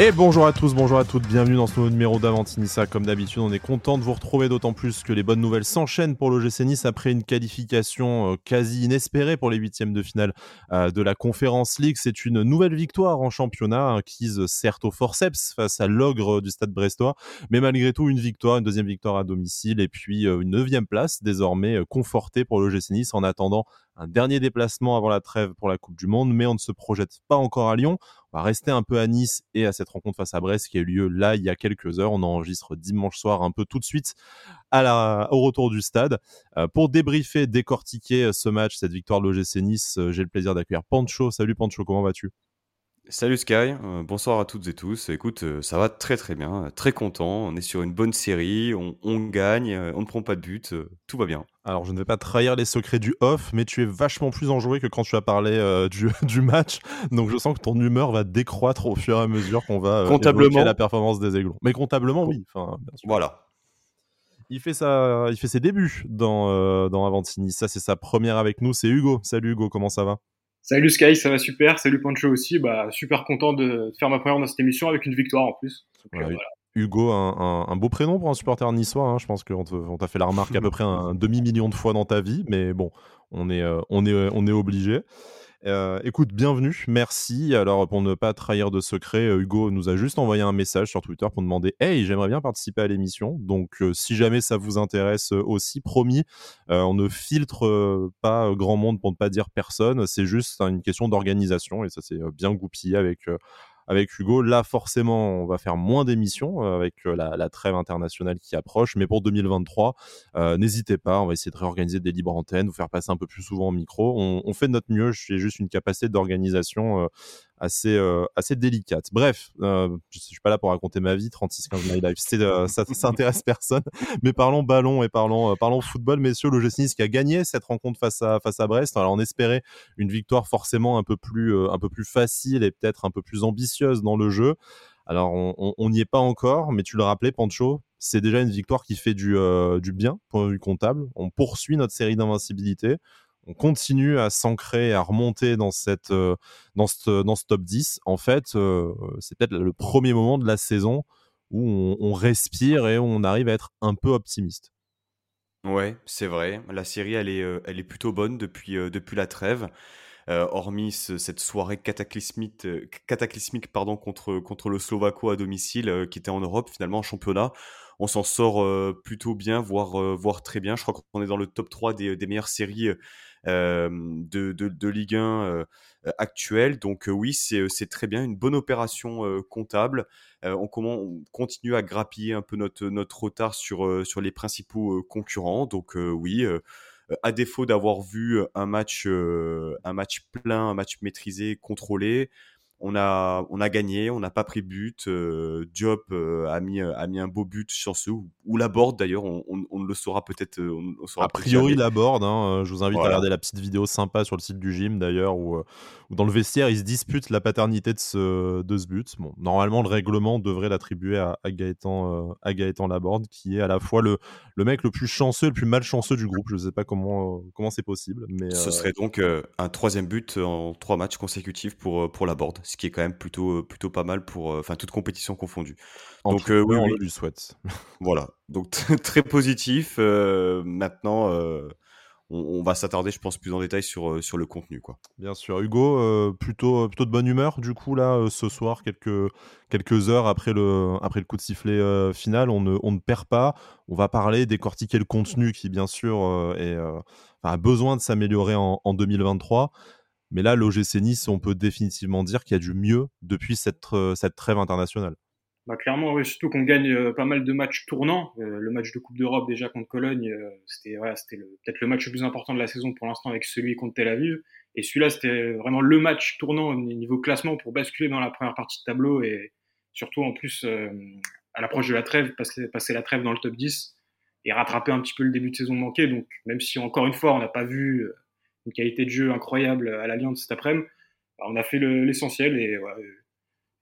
Et bonjour à tous, bonjour à toutes, bienvenue dans ce nouveau numéro d'Avantinissa. Comme d'habitude, on est content de vous retrouver, d'autant plus que les bonnes nouvelles s'enchaînent pour l'OGC Nice après une qualification euh, quasi inespérée pour les huitièmes de finale euh, de la Conférence League. C'est une nouvelle victoire en championnat, acquise certes au forceps face à l'ogre du stade brestois, mais malgré tout une victoire, une deuxième victoire à domicile et puis euh, une neuvième place désormais confortée pour l'OGC Nice en attendant un dernier déplacement avant la trêve pour la Coupe du Monde, mais on ne se projette pas encore à Lyon. On va rester un peu à Nice et à cette rencontre face à Brest qui a eu lieu là il y a quelques heures. On enregistre dimanche soir un peu tout de suite au retour du stade. Euh, pour débriefer, décortiquer ce match, cette victoire de l'OGC Nice, euh, j'ai le plaisir d'accueillir Pancho. Salut Pancho, comment vas-tu? Salut Sky, euh, bonsoir à toutes et tous. Écoute, ça va très très bien, très content. On est sur une bonne série, on gagne, on ne prend pas de but, tout va bien. Alors, je ne vais pas trahir les secrets du off, mais tu es vachement plus enjoué que quand tu as parlé euh, du, du, match. Donc, je sens que ton humeur va décroître au fur et à mesure qu'on va euh, comptablement la performance des Aiglons. Mais comptablement, oui. Enfin, Voilà. Il fait, ça, il fait ses débuts dans, euh, dans Avantini. Ça, c'est sa première avec nous. C'est Hugo. Salut Hugo, comment ça va? Salut Sky, ça va super. Salut Pancho aussi. Bah, super content de faire ma première dans cette émission avec une victoire en plus. voilà. Hugo, un, beau prénom pour un supporter niçois. Hein. Je pense qu'on t'a fait la remarque à peu près un, demi-million de fois dans ta vie, mais bon, on est, euh, obligé. Euh, écoute, bienvenue, merci. Alors, pour ne pas trahir de secret, euh, Hugo nous a juste envoyé un message sur Twitter pour demander Hey, j'aimerais bien participer à l'émission. Donc, si jamais ça vous intéresse aussi, promis, on ne filtre pas grand monde pour ne pas dire personne. C'est juste une question d'organisation et ça s'est bien goupillé avec avec Hugo. Là, forcément, on va faire moins d'émissions euh, avec euh, la, trêve internationale qui approche. Mais pour 2023, euh, n'hésitez pas, on va essayer de réorganiser des libres antennes, vous faire passer un peu plus souvent au micro. On, on fait de notre mieux. J'ai juste une capacité d'organisation assez, euh, assez délicate. Bref, euh, je ne suis pas là pour raconter ma vie, 36-15 My Life, euh, ça, ça intéresse personne. Mais parlons ballon et parlons, parlons football, messieurs. Le Nice qui a gagné cette rencontre face à, face à Brest. Alors on espérait une victoire forcément un peu plus, un peu plus facile et peut-être un peu plus ambitieuse dans le jeu. Alors on n'y est pas encore, mais tu le rappelais, Pancho, c'est déjà une victoire qui fait du, du bien, point de vue comptable. On poursuit notre série d'invincibilité on continue à s'ancrer, à remonter dans, cette, euh, dans, ce, dans ce top 10, en fait, euh, c'est peut-être le premier moment de la saison où on, respire et on arrive à être un peu optimiste. Ouais, c'est vrai. La série, elle est, euh, elle est plutôt bonne depuis, depuis la trêve. hormis cette soirée cataclysmique, cataclysmique pardon, contre, contre le Slovako à domicile qui était en Europe, finalement en championnat on s'en sort plutôt bien, voire, voire très bien. Je crois qu'on est dans le top 3 des, des meilleures séries de, de, Ligue 1 actuelle. Donc oui, c'est très bien, une bonne opération comptable. On, on, continue à grappiller un peu notre, retard sur, les principaux concurrents. Donc oui à défaut d'avoir vu un match plein, un match maîtrisé, contrôlé, on a, on a gagné, on n'a pas pris but. Euh, Diop euh, a, mis, a mis un beau but chanceux, ou, la board d'ailleurs, on, on, le saura peut-être. Euh, a priori, la board, hein, je vous invite à regarder la petite vidéo sympa sur le site du gym d'ailleurs, où, dans le vestiaire, ils se disputent la paternité de ce, de ce but. Bon, normalement, le règlement devrait l'attribuer à, à, Gaëtan, à Gaëtan Laborde, qui est à la fois le, le mec le plus chanceux et le plus malchanceux du groupe. Je ne sais pas comment comment c'est possible. Mais, Ce serait donc un troisième but en trois matchs consécutifs pour, pour Laborde ce qui est quand même plutôt, plutôt pas mal pour, enfin, toute compétition confondue. Donc, oui, on lui souhaite. voilà, donc très positif. maintenant, on, va s'attarder, je pense, plus en détail sur, sur le contenu. Quoi. Bien sûr. Hugo, plutôt, plutôt de bonne humeur, du coup, là, ce soir, quelques, quelques heures après le, après le coup de sifflet final, on ne, on ne perd pas. On va parler, décortiquer le contenu qui, bien sûr, est, a besoin de s'améliorer en, en 2023. Mais là, l'OGC Nice, on peut définitivement dire qu'il y a du mieux depuis cette, euh, cette trêve internationale. Bah clairement, oui, surtout qu'on gagne euh, pas mal de matchs tournants. Euh, le match de Coupe d'Europe déjà contre Cologne, c'était c'était peut-être le match le plus important de la saison pour l'instant avec celui contre Tel Aviv. Et celui-là, c'était vraiment le match tournant au niveau classement pour basculer dans la première partie de tableau et surtout en plus à l'approche de la trêve, passer, passer la trêve dans le top 10 et rattraper un petit peu le début de saison manqué. Donc même si encore une fois on n'a pas vu une qualité de jeu incroyable à l'Alliance cet après-midi. Bah, on a fait l'essentiel et,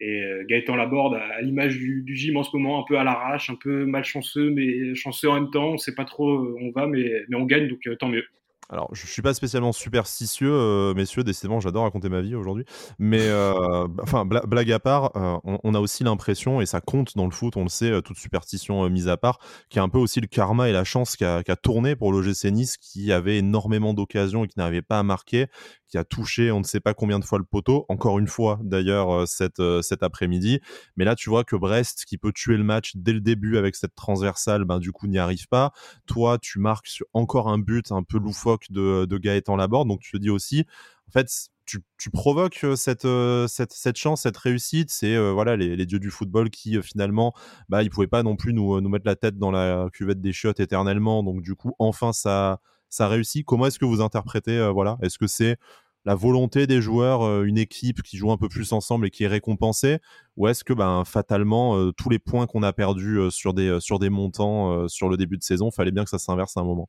et euh, Gaëtan Laborde, à, l'image du, gym en ce moment, un peu à l'arrache, un peu malchanceux, mais chanceux en même temps. On sait pas trop où on va, mais, mais on gagne, donc euh, tant mieux. Alors, je suis pas spécialement superstitieux, euh, messieurs, décidément, j'adore raconter ma vie aujourd'hui. Mais, euh, enfin, blague à part, euh, on, a aussi l'impression, et ça compte dans le foot, on le sait, toute superstition mise à part, qu'il y a un peu aussi le karma et la chance qui a, tourné pour l'OGC Nice, qui avait énormément d'occasions et qui n'arrivait pas à marquer, qui a touché on ne sait pas combien de fois le poteau, encore une fois d'ailleurs cet, après-midi. Mais là, tu vois que Brest, qui peut tuer le match dès le début avec cette transversale, ben, du coup, n'y arrive pas. Toi, tu marques encore un but un peu loufoque de, de Gaëtan Laborde. Donc tu te dis aussi, en fait, tu, provoques euh, cette, euh, cette, cette, chance, cette réussite. C'est euh, voilà les, dieux du football qui finalement, bah, ils pouvaient pas non plus nous, nous mettre la tête dans la cuvette des chiottes éternellement. Donc du coup, enfin, ça, ça réussit. Comment est-ce que vous interprétez voilà? Est-ce que c'est la volonté des joueurs, une équipe qui joue un peu plus ensemble et qui est récompensée, ou est-ce que ben, fatalement tous les points qu'on a perdus sur, des, sur des montants sur le début de saison, fallait bien que ça s'inverse à un moment?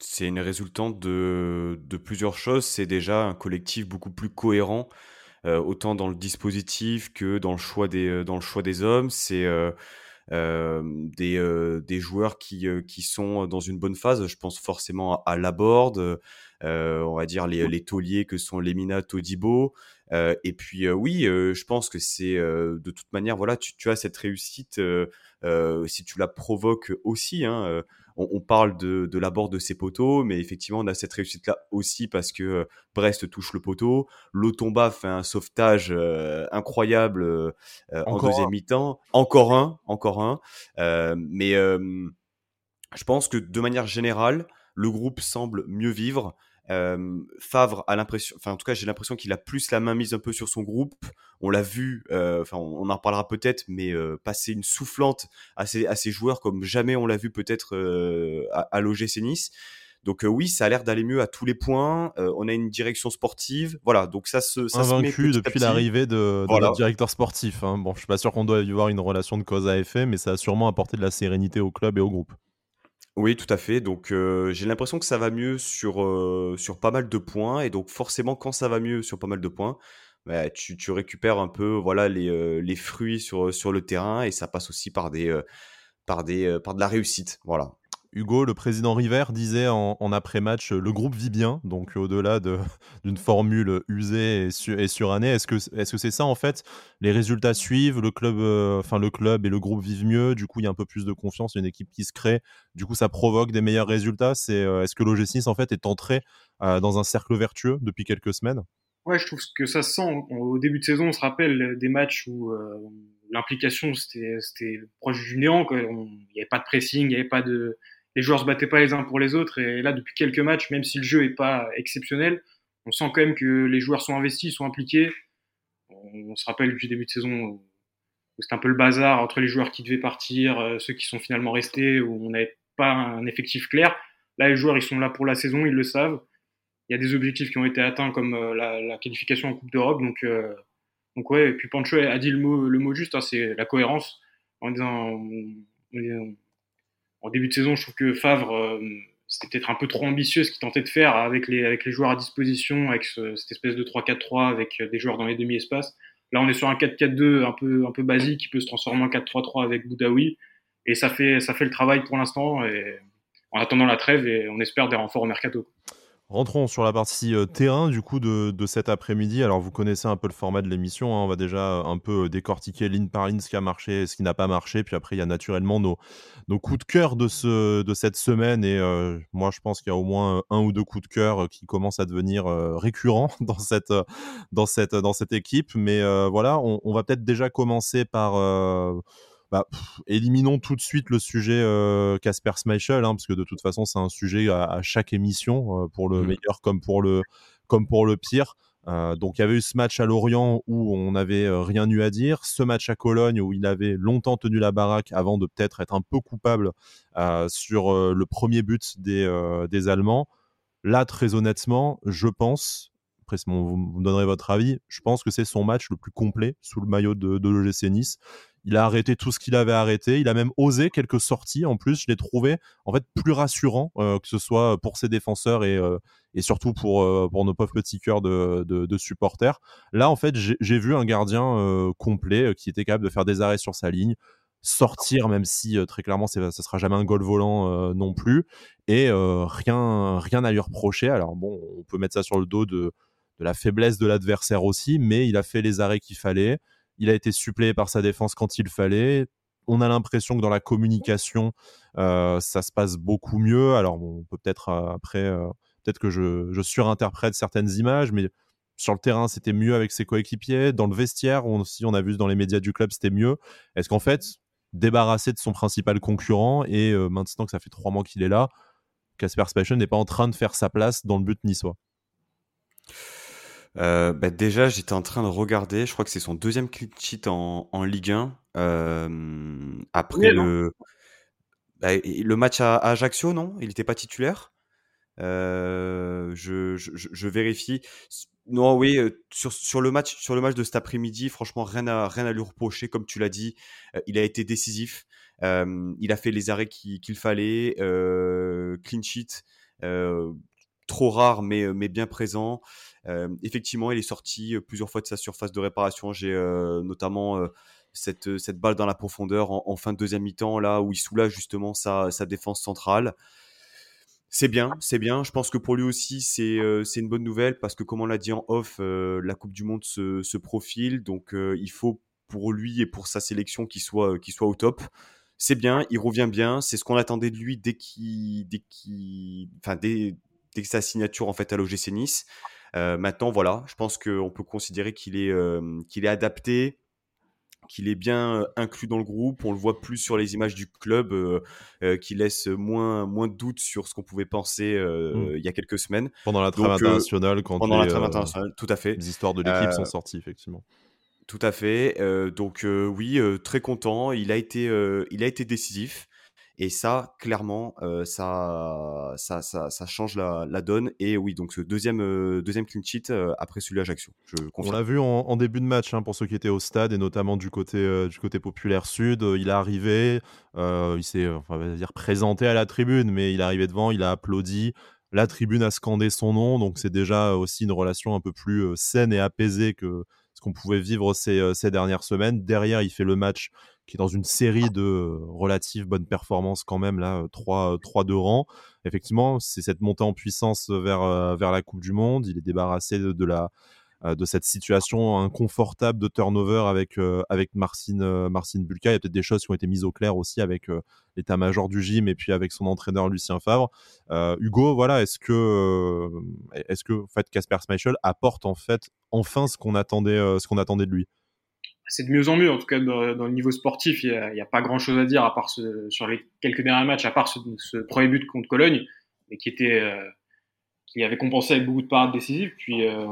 C'est une résultante de, plusieurs choses. C'est déjà un collectif beaucoup plus cohérent, euh, autant dans le dispositif que dans le choix des, euh, hommes. C'est euh, des, joueurs qui, sont dans une bonne phase. Je pense forcément à, Laborde, on va dire les, les tauliers que sont Lemina, Todibo. et puis oui, je pense que c'est de toute manière, voilà, tu, tu as cette réussite si tu la provoques aussi. Hein, on, parle de, de l'abord de ses poteaux, mais effectivement, on a cette réussite-là aussi parce que euh, Brest touche le poteau. Lotomba fait un sauvetage euh, incroyable euh, en deuxième mi-temps. Encore un, encore un. mais je pense que de manière générale, le groupe semble mieux vivre. Euh, Favre a l'impression, enfin en tout cas j'ai l'impression qu'il a plus la main mise un peu sur son groupe. On l'a vu, euh, enfin on, en reparlera peut-être, mais euh, passer une soufflante à ses, à ses, joueurs comme jamais on l'a vu peut-être à, à l'OGC Nice. Donc oui, ça a l'air d'aller mieux à tous les points. on a une direction sportive, voilà. Donc ça se ça invaincu depuis l'arrivée de, de notre directeur sportif. Hein. Bon, je suis pas sûr qu'on doit y avoir une relation de cause à effet, mais ça a sûrement apporté de la sérénité au club et au groupe. Oui, tout à fait. Donc, euh, j'ai l'impression que ça va mieux sur, euh, sur pas mal de points. Et donc, forcément, quand ça va mieux sur pas mal de points, bah, tu, tu récupères un peu voilà, les, euh, les fruits sur, sur le terrain. Et ça passe aussi par, des, par, des, par de la réussite. Voilà. Hugo, le président River, disait en, après-match le groupe vit bien, donc au-delà d'une formule usée et, surannée, est-ce que c'est -ce c'est ça en fait? Les résultats suivent, le club, euh, le club et le groupe vivent mieux, du coup il y a un peu plus de confiance, une équipe qui se crée, du coup ça provoque des meilleurs résultats. Euh, Est-ce que l'OG6 en fait est entré euh, dans un cercle vertueux depuis quelques semaines? Ouais, je trouve que ça se sent. Au début de saison, on se rappelle des matchs où l'implication c'était proche du néant. Il n'y avait pas de pressing, il n'y avait pas de les joueurs se battaient pas les uns pour les autres. Et là, depuis quelques matchs, même si le jeu est pas exceptionnel, on sent quand même que les joueurs sont investis, sont impliqués. On, se rappelle du début de saison où c'était un peu le bazar entre les joueurs qui devaient partir, euh, ceux qui sont finalement restés, où on n'avait pas un effectif clair. Là, les joueurs, ils sont là pour la saison, ils le savent. Il y a des objectifs qui ont été atteints comme euh, la, qualification en Coupe d'Europe. Donc, euh, donc ouais, et puis Pancho a dit le mot, le mot juste, hein, c'est la cohérence, en disant en début de saison, je trouve que Favre, euh, c'était peut-être un peu trop ambitieux ce qu'il tentait de faire avec les, avec les joueurs à disposition, avec cette espèce de 3-4-3 avec des joueurs dans les demi-espaces. Là, on est sur un 4-4-2 un peu, un peu basique qui peut se transformer en 4-3-3 avec Boudaoui. Et ça fait, ça fait le travail pour l'instant. En attendant la trêve, et on espère des renforts au mercato. Rentrons sur la partie euh, terrain du coup de, cet après-midi. Alors vous connaissez un peu le format de l'émission, hein. on va déjà un peu euh, décortiquer ligne par ligne ce qui a marché et ce qui n'a pas marché. Puis après il y a naturellement nos, nos coups de cœur de, ce, de cette semaine et euh, moi je pense qu'il y a au moins un ou deux coups de cœur qui commencent à devenir récurrents dans cette, dans, cette, dans cette équipe. Mais voilà, on va peut-être déjà commencer par bah, éliminons tout de suite le sujet Casper Schmeichel, hein, parce que de toute façon, c'est un sujet à, chaque émission, pour le mmh. meilleur comme pour le, comme pour le pire. donc il y avait eu ce match à Lorient où on n'avait rien eu à dire, ce match à Cologne où il avait longtemps tenu la baraque avant de peut-être être un peu coupable sur le premier but des, des Allemands. Là, très honnêtement, je pense, après vous, me donnerez votre avis, je pense que c'est son match le plus complet sous le maillot de, de l'OGC Nice. Il a arrêté tout ce qu'il avait arrêté. Il a même osé quelques sorties. En plus, je l'ai trouvé en fait plus rassurant, euh, que ce soit pour ses défenseurs et, euh, et surtout pour, euh, pour nos pauvres petits cœurs de, de, supporters. Là, en fait, j'ai vu un gardien complet qui était capable de faire des arrêts sur sa ligne. sortir, même si très clairement ça sera jamais un goal volant non plus, et rien, rien à lui reprocher. Alors bon, on peut mettre ça sur le dos de, de la faiblesse de l'adversaire aussi, mais il a fait les arrêts qu'il fallait. Il a été suppléé par sa défense quand il fallait. On a l'impression que dans la communication, ça se passe beaucoup mieux. Alors, on peut peut-être après, peut-être que je, surinterprète certaines images, mais sur le terrain, c'était mieux avec ses coéquipiers. Dans le vestiaire, on, on a vu dans les médias du club, c'était mieux. Est-ce qu'en fait, débarrassé de son principal concurrent et maintenant que ça fait trois mois qu'il est là, Casper Spation n'est pas en train de faire sa place dans le but niçois? Euh, bah déjà, j'étais en train de regarder, je crois que c'est son deuxième clean sheet en, en Ligue 1. Euh, après le, bah, le match à, Ajaccio, non? Il n'était pas titulaire? Euh, je, je, je, vérifie. Non, oui, sur, sur, le match, sur le match de cet après-midi, franchement, rien à, rien à lui reprocher. Comme tu l'as dit, il a été décisif. Euh, il a fait les arrêts qu'il fallait. clean sheet, trop rare, mais, mais bien présent. Euh, effectivement, il est sorti euh, plusieurs fois de sa surface de réparation. J'ai euh, notamment cette, cette balle dans la profondeur en, fin de deuxième mi-temps, là où il soulage justement sa, sa défense centrale. C'est bien, c'est bien. Je pense que pour lui aussi, c'est c'est une bonne nouvelle parce que, comme on l'a dit en off, la Coupe du Monde se, se profile. Donc, il faut pour lui et pour sa sélection qu'il soit, qu'il soit au top. C'est bien, il revient bien. C'est ce qu'on attendait de lui dès qu'il, dès enfin, dès, dès sa signature en fait à l'OGC Nice. Euh, maintenant, voilà, je pense qu'on peut considérer qu'il est, euh, qu'il est adapté, qu'il est bien euh, inclus dans le groupe. On le voit plus sur les images du club, qui laisse moins, moins de doutes sur ce qu'on pouvait penser mmh. il y a quelques semaines. Pendant la trêve internationale, quand pendant la trêve internationale, tout à fait. Les histoires de l'équipe sont sorties, effectivement. Tout à fait. donc oui, très content. Il a été, il a été décisif. Et ça, clairement, euh, ça, ça, ça, ça, change la, la, donne. Et oui, donc ce deuxième, euh, deuxième clean sheet euh, après celui d'Ajaccio. On l'a vu en, en, début de match, hein, pour ceux qui étaient au stade, et notamment du côté, du côté populaire sud. il est arrivé, il s'est on va dire présenté à la tribune, mais il est arrivé devant, il a applaudi. La tribune a scandé son nom, donc c'est déjà aussi une relation un peu plus saine et apaisée que ce qu'on pouvait vivre ces, ces dernières semaines. Derrière, il fait le match qui est dans une série de relatives bonnes performances quand même, là, 3, 3 de rang. Effectivement, c'est cette montée en puissance vers, vers la Coupe du Monde. Il est débarrassé de, la, de cette situation inconfortable de turnover avec, avec Marcin, Marcin Bulka. Il y a peut-être des choses qui ont été mises au clair aussi avec l'état-major du gym et puis avec son entraîneur Lucien Favre. Hugo, voilà, est-ce que, est-ce que en fait, Casper Schmeichel apporte en fait enfin ce qu'on attendait, ce qu'on attendait de lui? C'est de mieux en mieux, en tout cas dans, le niveau sportif, il n'y a, pas grand-chose à dire à part ce, sur les quelques derniers matchs, à part ce, premier but contre Cologne, mais qui était euh, qui avait compensé avec beaucoup de parades décisives. Puis, euh,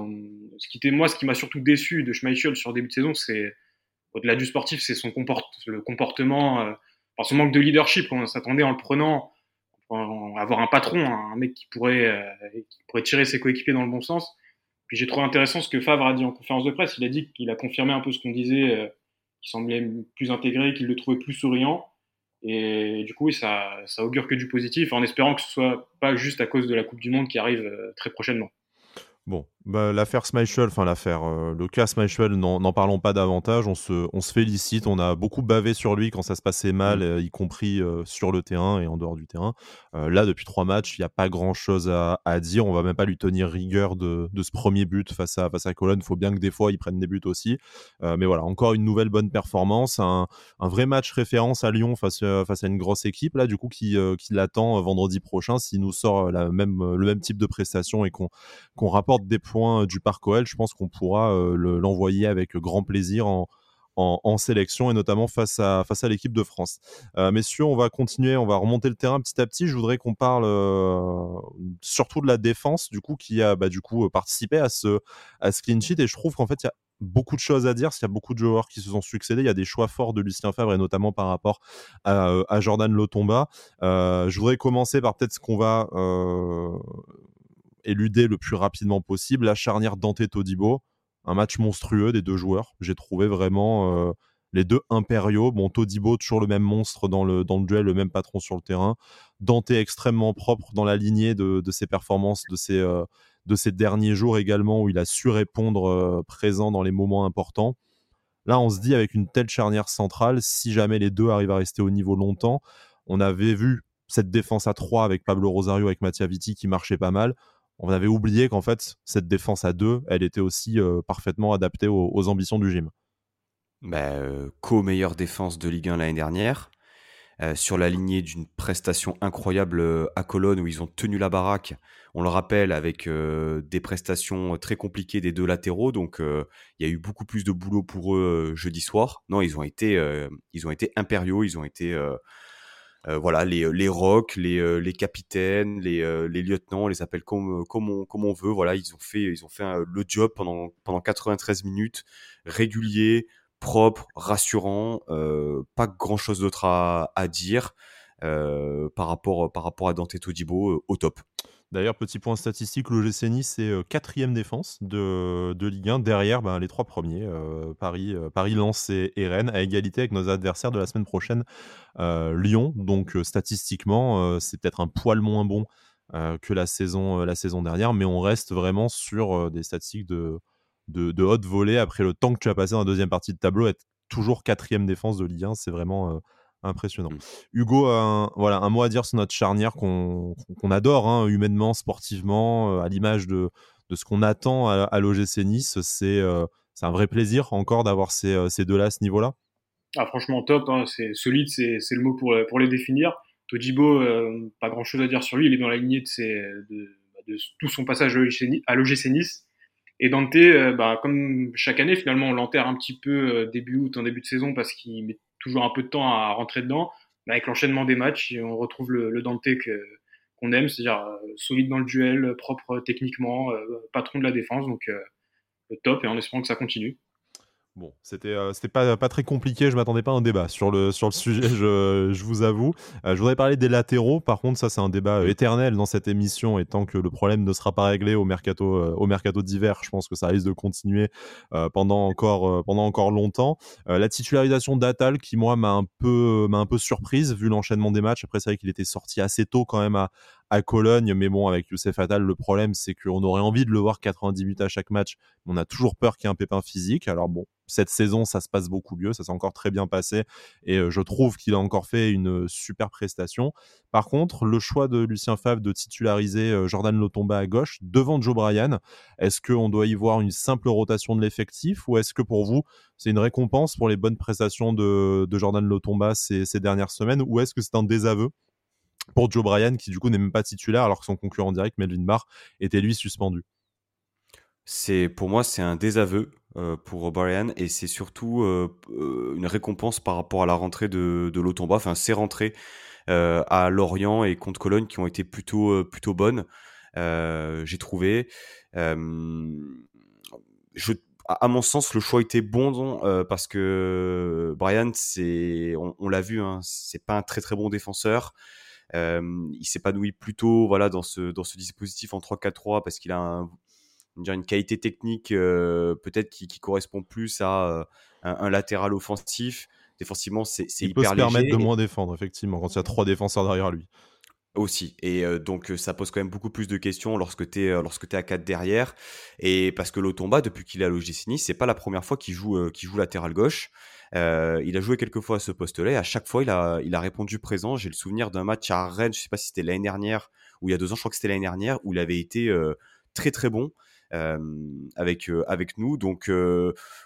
ce qui était moi, ce qui m'a surtout déçu de Schmeichel sur début de saison, c'est au-delà du sportif, c'est son comport le comportement, euh, enfin, son manque de leadership. On s'attendait en le prenant, à avoir un patron, un mec qui pourrait euh, qui pourrait tirer ses coéquipiers dans le bon sens. J'ai trouvé intéressant ce que Favre a dit en conférence de presse. Il a dit qu'il a confirmé un peu ce qu'on disait, euh, qu'il semblait plus intégré, qu'il le trouvait plus souriant. Et du coup, ça, ça augure que du positif, en espérant que ce soit pas juste à cause de la Coupe du Monde qui arrive euh, très prochainement. Bon, bah, l'affaire Schmeichel, enfin l'affaire, euh, le cas Schmeichel, n'en parlons pas davantage. On se, on se félicite. On a beaucoup bavé sur lui quand ça se passait mal, mm. euh, y compris euh, sur le terrain et en dehors du terrain. là, depuis trois matchs, il n'y a pas grand chose à, à, dire. On va même pas lui tenir rigueur de, de ce premier but face à, face à Cologne. Il faut bien que des fois, il prenne des buts aussi. mais voilà, encore une nouvelle bonne performance. Un, un vrai match référence à Lyon face, face à une grosse équipe, là, du coup, qui, qui l'attend vendredi prochain s'il nous sort la même, le même type de prestation et qu'on qu'on rapporte des points du Parc OL, je pense qu'on pourra euh, l'envoyer avec grand plaisir en, sélection et notamment face à, face à l'équipe de France. Euh, messieurs, on va continuer, on va remonter le terrain petit à petit. Je voudrais qu'on parle euh, surtout de la défense, du coup, qui a bah, du coup participé à ce, à ce clean sheet. Et je trouve qu'en fait, il y a beaucoup de choses à dire, qu'il y a beaucoup de joueurs qui se sont succédés. Il y a des choix forts de Lucien Favre et notamment par rapport à, à Jordan Lotomba. je voudrais commencer par peut-être ce qu'on va éluder le plus rapidement possible. La charnière Dante-Todibo, un match monstrueux des deux joueurs. J'ai trouvé vraiment euh, les deux impériaux. Bon, Todibo, toujours le même monstre dans le, dans le duel, le même patron sur le terrain. Dante extrêmement propre dans la lignée de, ses performances de ces, euh, de ces derniers jours également, où il a su répondre euh, présent dans les moments importants. Là, on se dit avec une telle charnière centrale, si jamais les deux arrivent à rester au niveau longtemps, on avait vu cette défense à 3 avec Pablo Rosario, avec Mattia Vitti qui marchait pas mal. On avait oublié qu'en fait, cette défense à 2, elle était aussi euh, parfaitement adaptée aux, ambitions du gym. Bah, euh, co-meilleure défense de Ligue 1 l'année dernière. Euh, sur la lignée d'une prestation incroyable euh, à Cologne où ils ont tenu la baraque, on le rappelle, avec des prestations très compliquées des deux latéraux. Donc il y a eu beaucoup plus de boulot pour eux jeudi soir. Non, ils ont été, ils ont été impériaux, ils ont été... voilà, les, les rocks, les, les capitaines, les, les lieutenants, on les appelle comme, comme, on, comme on veut. Voilà, ils ont fait, ils ont fait le job pendant, pendant 93 minutes, régulier, propre, rassurant, euh, pas grand chose d'autre à, dire euh, par, rapport, par rapport à Dante Todibo euh, au top. D'ailleurs, petit point statistique, l'OGC Nice c'est quatrième défense de, de, Ligue 1, derrière ben, les trois premiers, Paris, Paris, Lens et, Rennes, à égalité avec nos adversaires de la semaine prochaine, Lyon. Donc statistiquement, c'est peut-être un poil moins bon que la saison, la saison dernière, mais on reste vraiment sur des statistiques de, de, haute volée après le temps que tu as passé dans la deuxième partie de tableau, être toujours quatrième défense de Ligue 1, c'est vraiment euh, impressionnant. Mmh. Hugo, un, voilà, un mot à dire sur notre charnière qu'on adore, hein, humainement, sportivement, euh, à l'image de, de, ce qu'on attend à, à l'OGC Nice. Euh, c'est un vrai plaisir encore d'avoir ces, ces deux-là à ce niveau-là. Ah, franchement, top. Hein, c'est solide, c'est le mot pour, pour les définir. Tojibo, pas grand-chose à dire sur lui. Il est dans la lignée de, de, bah, de tout son passage à l'OGC Nice. Et Dante, euh, bah, comme chaque année, finalement, on l'enterre un petit peu euh, début août, en début de saison, parce qu'il met toujours un peu de temps à rentrer dedans. Mais avec l'enchaînement des matchs, on retrouve le, le Dante qu'on aime, c'est-à-dire euh, solide dans le duel, propre techniquement, patron de la défense, donc top, et en espérant que ça continue. Bon, c'était euh, pas, très compliqué, je m'attendais pas à un débat sur le, sur le sujet, je, je vous avoue. Euh, je voudrais parler des latéraux, par contre, ça c'est un débat euh, éternel dans cette émission, et tant que le problème ne sera pas réglé au mercato, au mercato d'hiver, je pense que ça risque de continuer pendant, encore, pendant encore longtemps. la titularisation d'Atal, qui moi m'a un, peu, un peu surprise, vu l'enchaînement des matchs. Après, c'est vrai qu'il était sorti assez tôt quand même à, à Cologne. Mais bon, avec Youssef Attal, le problème, c'est qu'on aurait envie de le voir 90 minutes à chaque match. On a toujours peur qu'il y ait un pépin physique. Alors bon, cette saison, ça se passe beaucoup mieux. Ça s'est encore très bien passé. Et euh, je trouve qu'il a encore fait une super prestation. Par contre, le choix de Lucien Favre de titulariser euh, Jordan Lotomba à gauche devant Joe Bryan, est-ce qu'on doit y voir une simple rotation de l'effectif ou est-ce que pour vous, c'est une récompense pour les bonnes prestations de, Jordan Lotomba ces, ces dernières semaines ou est-ce que c'est un désaveu? Pour Joe Bryan, qui du coup n'est même pas titulaire, alors que son concurrent direct, Melvin Barr, était lui suspendu. C'est pour moi c'est un désaveu euh, pour Bryan et c'est surtout euh, euh, une récompense par rapport à la rentrée de, de Lotomba, enfin ses rentrées à Lorient et contre Cologne qui ont été plutôt plutôt bonnes, j'ai trouvé. je, à, mon sens, le choix était bon parce que Brian, c'est, on, on l'a vu, hein, c'est pas un très très bon défenseur. Euh, il s'épanouit plutôt voilà, dans, ce, dans ce dispositif en 3-4-3 parce qu'il a un, une qualité technique euh, peut-être qui, correspond plus à euh, un, latéral offensif. Défensivement, c'est hyper Il peut se permettre de moins défendre, effectivement, quand il y a trois défenseurs derrière lui. Aussi. Et donc, ça pose quand même beaucoup plus de questions lorsque tu es, lorsque es à 4 derrière. Et parce que Lotomba, depuis qu'il est à l'OGC Nice, c'est pas la première fois qu'il joue, qu'il joue latéral gauche. Euh, il a joué quelques fois à ce poste-là et à chaque fois, il a, il a répondu présent. J'ai le souvenir d'un match à Rennes, je sais pas si c'était l'année dernière ou il y a deux ans, je crois que c'était l'année dernière, où il avait été euh, très très bon. Euh, avec avec nous donc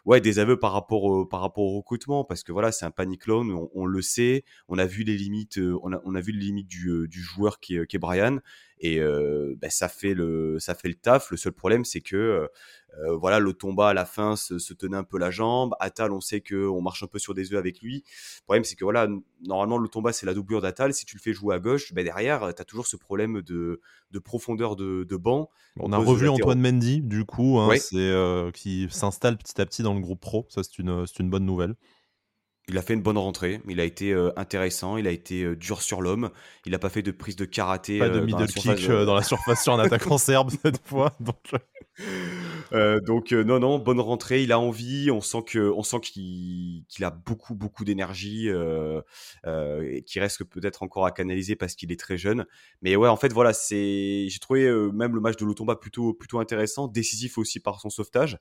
ouais des aveux par rapport au, par rapport au recrutement parce que voilà c'est un panic loan on, le sait on a vu les limites on a, vu les limites du, du joueur qui est, Brian et bah, ça fait le ça fait le taf le seul problème c'est que euh, voilà, le tomba à la fin se, tenait un peu la jambe. Atal, on sait qu'on marche un peu sur des œufs avec lui. Le problème, c'est que voilà, normalement, le tomba, c'est la doublure d'Atal. Si tu le fais jouer à gauche, ben derrière, tu as toujours ce problème de, profondeur de, banc. On a revu Antoine Mendy, du coup, hein, c'est, euh, qui s'installe petit à petit dans le groupe pro. Ça, c'est une, une bonne nouvelle. Il a fait une bonne rentrée, il a été euh, intéressant, il a été dur sur l'homme, il n'a pas fait de prise de karaté. Pas de middle kick dans la surface sur un attaquant serbe cette fois. Donc... Euh, donc non, non, bonne rentrée. Il a envie. On sent que, on sent qu'il a beaucoup, beaucoup d'énergie, euh, qui reste peut-être encore à canaliser parce qu'il est très jeune. Mais ouais, en fait, voilà, c'est, j'ai trouvé même le match de Lotomba plutôt, plutôt intéressant, décisif aussi par son sauvetage.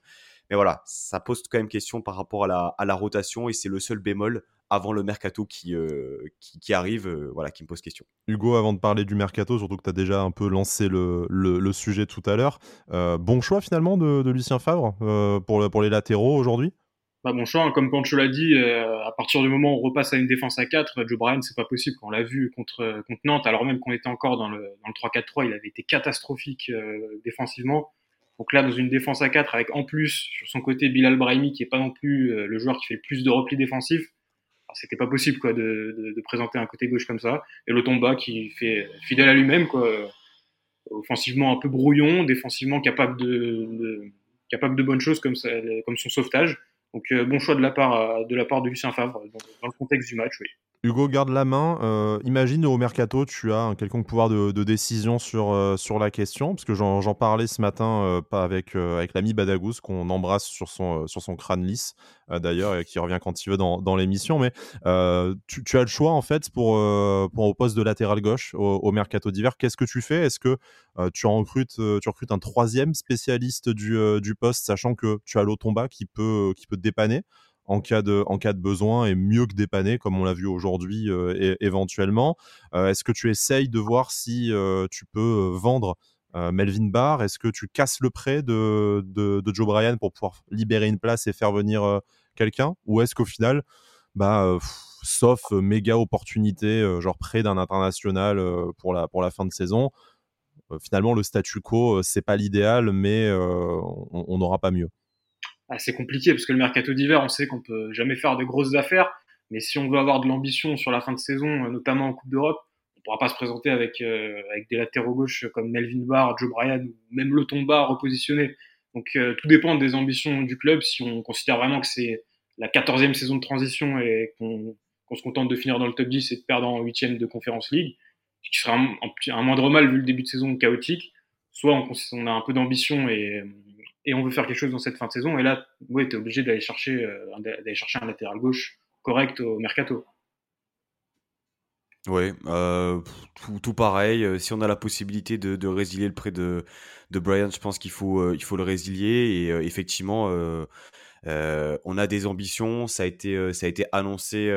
Mais voilà, ça pose quand même question par rapport à la, à la rotation et c'est le seul bémol avant le mercato qui, euh, qui, arrive, euh, voilà, qui me pose question. Hugo, avant de parler du mercato, surtout que tu as déjà un peu lancé le, le, sujet tout à l'heure, euh, bon choix finalement de, Lucien Favre pour, pour les latéraux aujourd'hui? Bah bon choix, hein. comme Pancho l'a dit, à partir du moment où on repasse à une défense à 4, Joe Bryan, c'est pas possible. On l'a vu contre, contre Nantes, alors même qu'on était encore dans le, dans le 3-4-3, il avait été catastrophique défensivement. Donc là, dans une défense à 4, avec en plus sur son côté Bilal Brahimi, qui est pas non plus le joueur qui fait le plus de replis défensifs, c'était pas possible quoi de, de, présenter un côté gauche comme ça. Et le Tomba qui fait fidèle à lui-même quoi, offensivement un peu brouillon, défensivement capable de, capable de bonnes choses comme ça, comme son sauvetage. Donc euh, bon choix de la part de la part de Lucien Favre dans le contexte du match, oui. Hugo, garde la main. Euh, imagine au mercato, tu as un quelconque pouvoir de, décision sur, euh, sur la question, parce que j'en parlais ce matin, euh, pas avec, avec l'ami Badagous, qu'on embrasse sur son, sur son crâne lisse, d'ailleurs, et qui revient quand il veut dans, dans l'émission. Mais tu, as le choix, en fait, pour, pour au poste de latéral gauche au, mercato d'hiver. Qu'est-ce que tu fais? Est-ce que tu, recrutes, tu recrutes un troisième spécialiste du, du poste, sachant que tu as l'Otomba qui peut, qui peut te dépanner? En cas de, en cas de besoin et mieux que dépanner, comme on l'a vu aujourd'hui euh, éventuellement. Euh, est-ce que tu essayes de voir si euh, tu peux vendre Melvin Barr? Est-ce que tu casses le prêt de, de, Joe Bryan pour pouvoir libérer une place et faire venir quelqu'un? Ou est-ce qu'au final, bah, sauf méga opportunité, genre près d'un international pour, la, pour la fin de saison, finalement le statu quo, c'est pas l'idéal, mais on n'aura pas mieux? C'est compliqué parce que le mercato d'hiver, on sait qu'on peut jamais faire de grosses affaires. Mais si on veut avoir de l'ambition sur la fin de saison, euh, notamment en Coupe d'Europe, on pourra pas se présenter avec, euh, avec des latéraux gauches comme Melvin Barr, Joe Bryan ou même le Tomba repositionné. Donc euh, tout dépend des ambitions du club. Si on considère vraiment que c'est la quatorzième saison de transition et qu'on se contente de finir dans le top 10 et de perdre en huitième de Conference League, ce qui serait un, un, moindre mal vu le début de saison chaotique, soit on, on a un peu d'ambition et et on veut faire quelque chose dans cette fin de saison. Et là, tu es obligé d'aller chercher, euh, chercher un latéral gauche correct au mercato. Oui, euh, tout, pareil. Euh, si on a la possibilité de, résilier le prêt de, de Brian, je pense qu'il faut, faut le résilier. Et effectivement, on a des ambitions. Ça a été, ça a été annoncé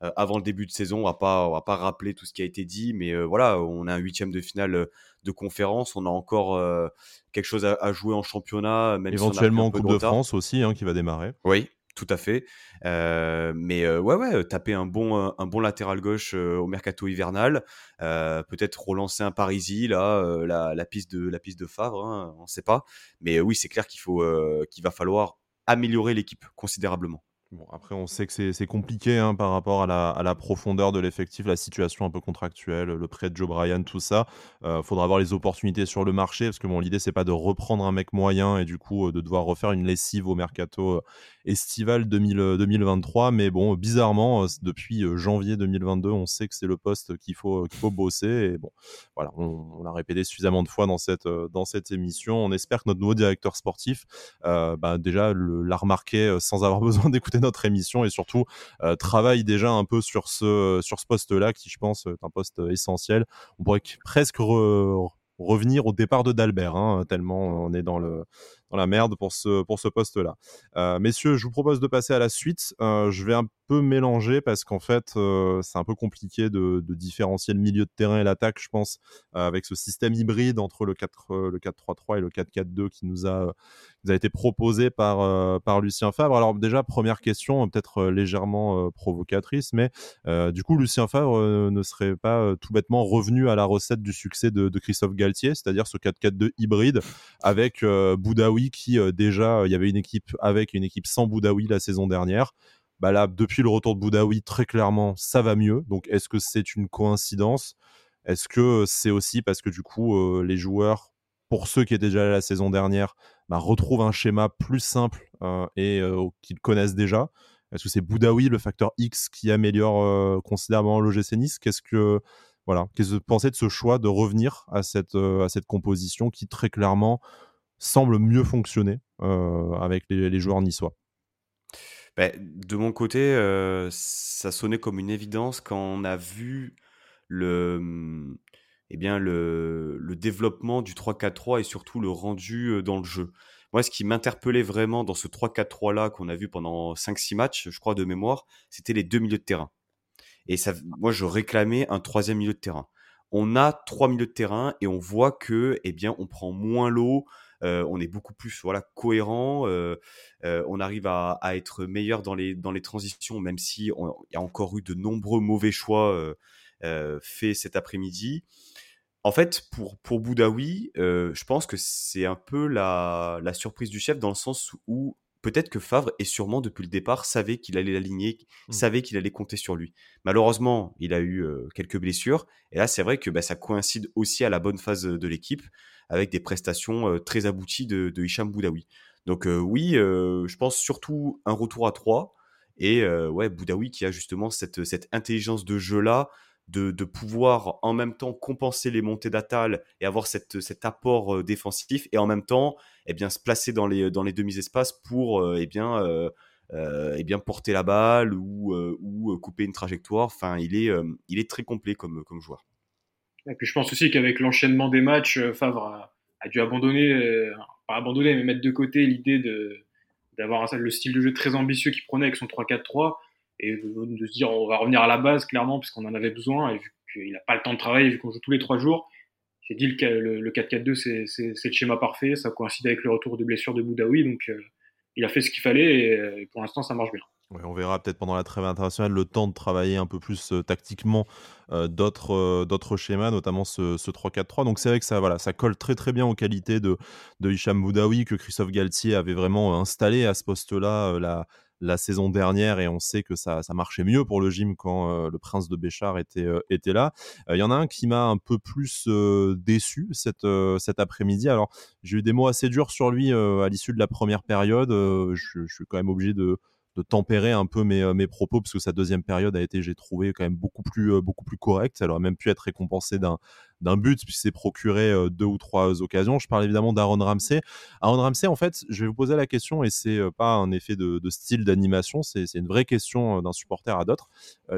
avant le début de saison. On on va pas rappeler tout ce qui a été dit, mais voilà, on a un huitième de finale de conférence. On a encore euh, quelque chose à, jouer en championnat. Même Éventuellement en Coupe de, France aussi, hein, qui va démarrer. Oui, tout à fait. Euh, mais euh, ouais, ouais, taper un bon, un bon latéral gauche au mercato hivernal. Peut-être relancer un Parisi, là, la, piste de, la piste de Favre, hein, on ne sait pas. Mais oui, c'est clair qu'il faut, qu'il va falloir améliorer l'équipe considérablement. Bon, après, on sait que c'est compliqué hein, par rapport à la, à la profondeur de l'effectif, la situation un peu contractuelle, le prêt de Joe Bryan, tout ça. Il euh, faudra avoir les opportunités sur le marché parce que bon, l'idée, c'est pas de reprendre un mec moyen et du coup euh, de devoir refaire une lessive au mercato euh, estival 2000, 2023. Mais bon, bizarrement, depuis janvier 2022, on sait que c'est le poste qu'il faut, qu'il faut bosser. Et bon, voilà, on, l'a répété suffisamment de fois dans cette, dans cette émission. On espère que notre nouveau directeur sportif, bah, déjà, l'a remarqué sans avoir besoin d'écouter notre émission et surtout euh, travaille déjà un peu sur ce, sur ce poste-là qui, je pense, est un poste essentiel. On pourrait presque revenir au départ de Dalbert, hein, tellement on est dans le dans la merde pour ce, pour ce poste-là. Euh, messieurs, je vous propose de passer à la suite. Euh, je vais un peu mélanger parce qu'en fait, euh, c'est un peu compliqué de, différencier le milieu de terrain et l'attaque, je pense, avec ce système hybride entre le 4, le 4-3-3 et le 4-4-2 qui nous a, nous a été proposé par, par Lucien Favre. Alors déjà, première question, peut-être légèrement provocatrice, mais du coup, Lucien Favre ne serait pas tout bêtement revenu à la recette du succès de Christophe Galtier, c'est-à-dire ce 4-4-2 hybride avec Boudaoui qui euh, déjà, il y avait une équipe avec une équipe sans Boudaoui la saison dernière. Bah là, depuis le retour de Boudaoui, très clairement, ça va mieux. Donc, est-ce que c'est une coïncidence? Est-ce que c'est aussi parce que du coup, euh, les joueurs, pour ceux qui étaient déjà là la saison dernière, bah, retrouvent un schéma plus simple euh, et qu'ils connaissent déjà? Est-ce que c'est Boudaoui, le facteur X, qui améliore considérablement l'OGC Nice? Qu'est-ce que voilà, qu'est-ce que vous pensez de ce choix de revenir à cette, à cette composition qui très clairement semble mieux fonctionner avec les, joueurs niçois bah, De mon côté, ça sonnait comme une évidence quand on a vu le, eh bien le, développement du 3-4-3 et surtout le rendu dans le jeu. Moi, ce qui m'interpellait vraiment dans ce 3-4-3 là qu'on a vu pendant 5-6 matchs, je crois, de mémoire, c'était les deux milieux de terrain. Et moi, je réclamais un troisième milieu de terrain. On a trois milieux de terrain et on voit que, eh bien, on prend moins l'eau, euh, on est beaucoup plus voilà cohérent, euh, euh, on arrive à, être meilleur dans les dans les transitions, même si il y a encore eu de nombreux mauvais choix faits cet après-midi. En fait, pour, pour Boudaoui, je pense que c'est un peu la, la surprise du chef dans le sens où peut-être que Favre, et sûrement depuis le départ, savait qu'il allait l'aligner, mmh. savait qu'il allait compter sur lui. Malheureusement, il a eu quelques blessures. Et là, c'est vrai que bah, ça coïncide aussi à la bonne phase de l'équipe, avec des prestations très abouties de, de Hicham Boudaoui. Donc oui, je pense surtout un retour à 3. Et ouais, Boudaoui qui a justement cette, cette intelligence de jeu-là, de, pouvoir en même temps compenser les montées d'Atal et avoir cette, cet apport euh, défensif et en même temps eh bien, se placer dans les, dans les demi-espaces pour euh, eh bien, euh, eh bien, porter la balle ou, ou couper une trajectoire. Enfin, il est, il est très complet comme, comme joueur. Et puis je pense aussi qu'avec l'enchaînement des matchs, Favre a, dû abandonner, pas abandonner, mais mettre de côté l'idée d'avoir le style de jeu très ambitieux qu'il prenait avec son 3-4-3 et de, se dire on va revenir à la base clairement puisqu'on en avait besoin et vu qu'il n'a pas le temps de travailler vu qu'on joue tous les trois jours j'ai dit le, le, 4-4-2 c'est le schéma parfait ça coïncide avec le retour de blessure de Boudaoui donc euh, il a fait ce qu'il fallait et, pour l'instant ça marche bien on verra peut-être pendant la trêve internationale le temps de travailler un peu plus euh, tactiquement euh, d'autres d'autres schémas, notamment ce, 3-4-3. Donc c'est vrai que ça, voilà, ça colle très très bien aux qualités de, de Hicham Boudaoui que Christophe Galtier avait vraiment installé à ce poste-là la saison dernière et on sait que ça, ça marchait mieux pour le gym quand euh, le prince de Béchard était, euh, était là. Il euh, y en a un qui m'a un peu plus déçu cette, cet après-midi. Alors, j'ai eu des mots assez durs sur lui à l'issue de la première période. Je, je, suis quand même obligé de, de tempérer un peu mes, mes, propos parce que sa deuxième période a été, j'ai trouvé, quand même beaucoup plus, beaucoup plus correcte. Elle aurait même pu être récompensée d'un d'un but puisqu'il s'est procuré euh, deux ou trois occasions. Je parle évidemment d'Aaron Ramsey. Aaron Ramsey, en fait, je vais vous poser la question et c'est euh, pas un effet de, style d'animation, c'est une vraie question euh, d'un supporter à d'autres.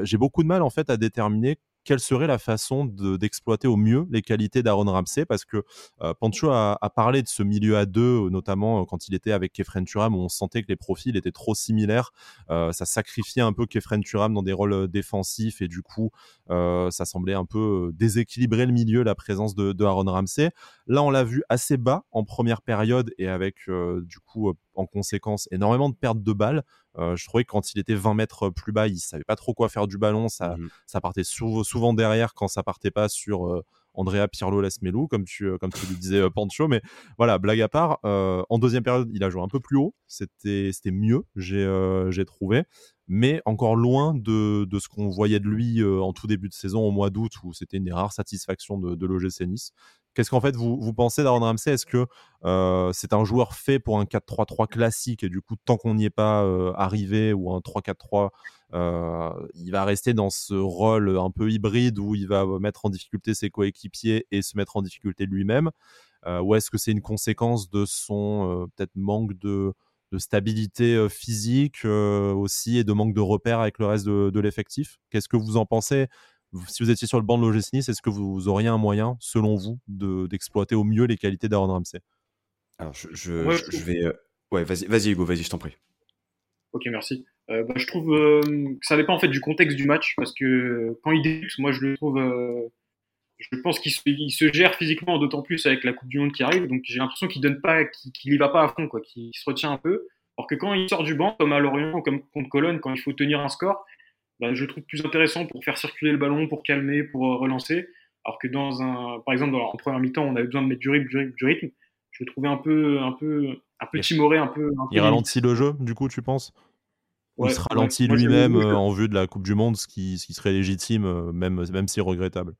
J'ai beaucoup de mal en fait à déterminer quelle serait la façon d'exploiter au mieux les qualités d'Aaron Ramsey? Parce que euh, Pancho a, parlé de ce milieu à deux, notamment euh, quand il était avec Kefren Turam, où on sentait que les profils étaient trop similaires. Euh, ça sacrifiait un peu Kefren Turam dans des rôles défensifs et du coup, ça semblait un peu déséquilibrer le milieu, la présence de, de Aaron Ramsey. Là, on l'a vu assez bas en première période et avec du coup en conséquence énormément de pertes de balles. Euh, je trouvais que quand il était 20 mètres plus bas, il savait pas trop quoi faire du ballon. Ça, mmh ça partait souvent derrière quand ça partait pas sur euh, Andrea Pirlo Lasmelou, comme tu, euh, comme tu le disais, Pancho. Mais voilà, blague à part, en deuxième période, il a joué un peu plus haut. C'était mieux, j'ai trouvé. Mais encore loin de, de ce qu'on voyait de lui en tout début de saison, au mois d'août, où c'était une des rares satisfactions de, de l'OGC Nice. Qu'est-ce qu'en fait vous, vous pensez d'Aaron Ramsey? Est-ce que euh, c'est un joueur fait pour un 4-3-3 classique et du coup, tant qu'on n'y est pas euh, arrivé ou un 3-4-3, euh, il va rester dans ce rôle un peu hybride où il va mettre en difficulté ses coéquipiers et se mettre en difficulté lui-même Ou est-ce que c'est une conséquence de son peut-être manque de, de stabilité physique aussi et de manque de repères avec le reste de, de l'effectif? Qu'est-ce que vous en pensez si vous étiez sur le banc de l'OGC Nice, est-ce que vous auriez un moyen, selon vous, d'exploiter au mieux les qualités d'Aaron Ramsey? Alors, je, je, vais. Euh, ouais, vas-y, vas Hugo, vas-y, je t'en prie. Ok, merci. Euh, bah, je trouve euh, que ça dépend en fait du contexte du match, parce que quand il débute, moi je le trouve. je pense qu'il se, gère physiquement, d'autant plus avec la Coupe du Monde qui arrive, donc j'ai l'impression qu'il donne pas, qu'il n'y va pas à fond, quoi, qu'il se retient un peu. Alors que quand il sort du banc, comme à Lorient ou comme contre Cologne, quand il faut tenir un score, bah, je trouve plus intéressant pour faire circuler le ballon, pour calmer, pour euh, relancer. Alors que dans un, par exemple, en première mi-temps, on avait besoin de mettre du rythme, du rythme. Je le trouvais un peu, un peu, un peu timoré, un peu. il ralentit le jeu, du coup, tu penses? Il se ralentit lui-même euh, en vue de la Coupe du Monde, ce qui, ce qui serait légitime, euh, même, même si regrettable?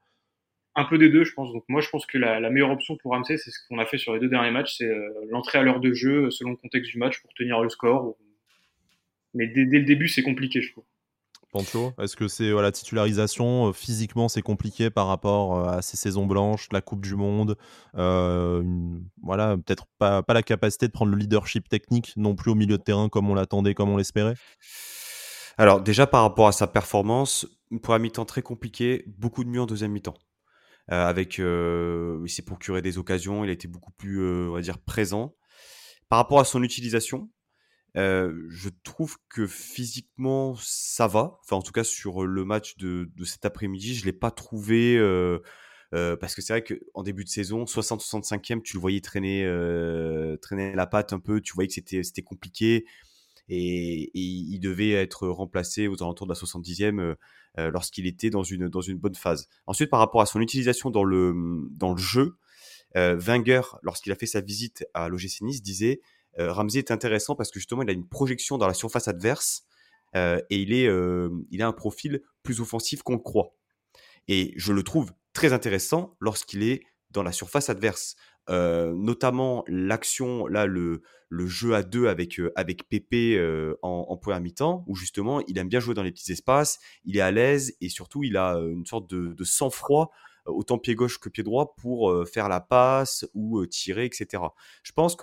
Un peu des deux, je pense. Donc moi, je pense que la, meilleure option pour Ramsey, c'est ce qu'on a fait sur les deux derniers matchs, c'est l'entrée à l'heure de jeu selon le contexte du match pour tenir le score. Mais dès, dès le début, c'est compliqué, je trouve. Pancho, est-ce que c'est la titularisation physiquement c'est compliqué par rapport à ces saisons blanches, la Coupe du Monde, voilà peut-être pas, la capacité de prendre le leadership technique non plus au milieu de terrain comme on l'attendait, comme on l'espérait? Alors déjà par rapport à sa performance, une première mi-temps très compliquée, beaucoup de mieux en deuxième mi-temps. Euh, avec, euh, il s'est procuré des occasions, il a été beaucoup plus, euh, on va dire, présent. Par rapport à son utilisation, je trouve que physiquement ça va. Enfin, en tout cas sur le match de, cet après-midi, je l'ai pas trouvé. parce que c'est vrai qu'en début de saison, 60-65e, tu le voyais traîner, traîner la patte un peu, tu voyais que c'était, compliqué et, il devait être remplacé aux alentours de la 70e euh, euh, lorsqu'il était dans une, dans une bonne phase. Ensuite, par rapport à son utilisation dans le, dans le jeu, Wenger, lorsqu'il a fait sa visite à l'OGC Nice, disait Ramsey est intéressant parce que justement, il a une projection dans la surface adverse et il, est, il a un profil plus offensif qu'on le croit. Et je le trouve très intéressant lorsqu'il est dans la surface adverse notamment l'action, là, le, le jeu à deux avec, avec Pépé en, en première mi-temps, où justement, il aime bien jouer dans les petits espaces, il est à l'aise et surtout, il a une sorte de, de sang-froid, autant pied gauche que pied droit, pour faire la passe ou tirer, etc. Je pense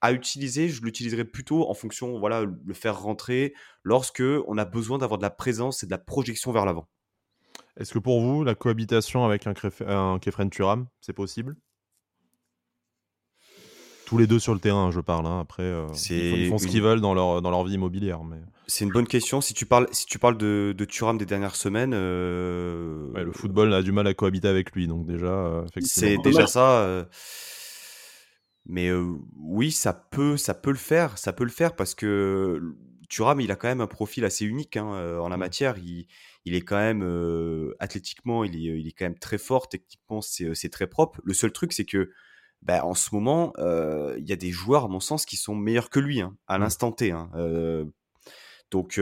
qu'à utiliser, je l'utiliserai plutôt en fonction, voilà, le faire rentrer lorsque on a besoin d'avoir de la présence et de la projection vers l'avant. Est-ce que pour vous, la cohabitation avec un, un Kefren Turam, c'est possible? Tous les deux sur le terrain, je parle. Hein. Après, euh, ils, font, ce qu'ils veulent dans leur, dans leur vie immobilière. Mais... C'est une bonne question. Si tu parles, si tu parles de, de Thuram des dernières semaines. Euh, le football a du mal à cohabiter avec lui. Donc, déjà. Euh, c'est déjà ça. Mais oui, ça peut, ça peut le faire. Ça peut le faire parce que Thuram, il a quand même un profil assez unique hein, en la matière. Il, il est quand même athlétiquement, il est, il est quand même très fort. Techniquement, c'est très propre. Le seul truc, c'est que bah, en ce moment, euh, il y a des joueurs, à mon sens, qui sont meilleurs que lui, hein, à mmh. l'instant T. Hein, donc,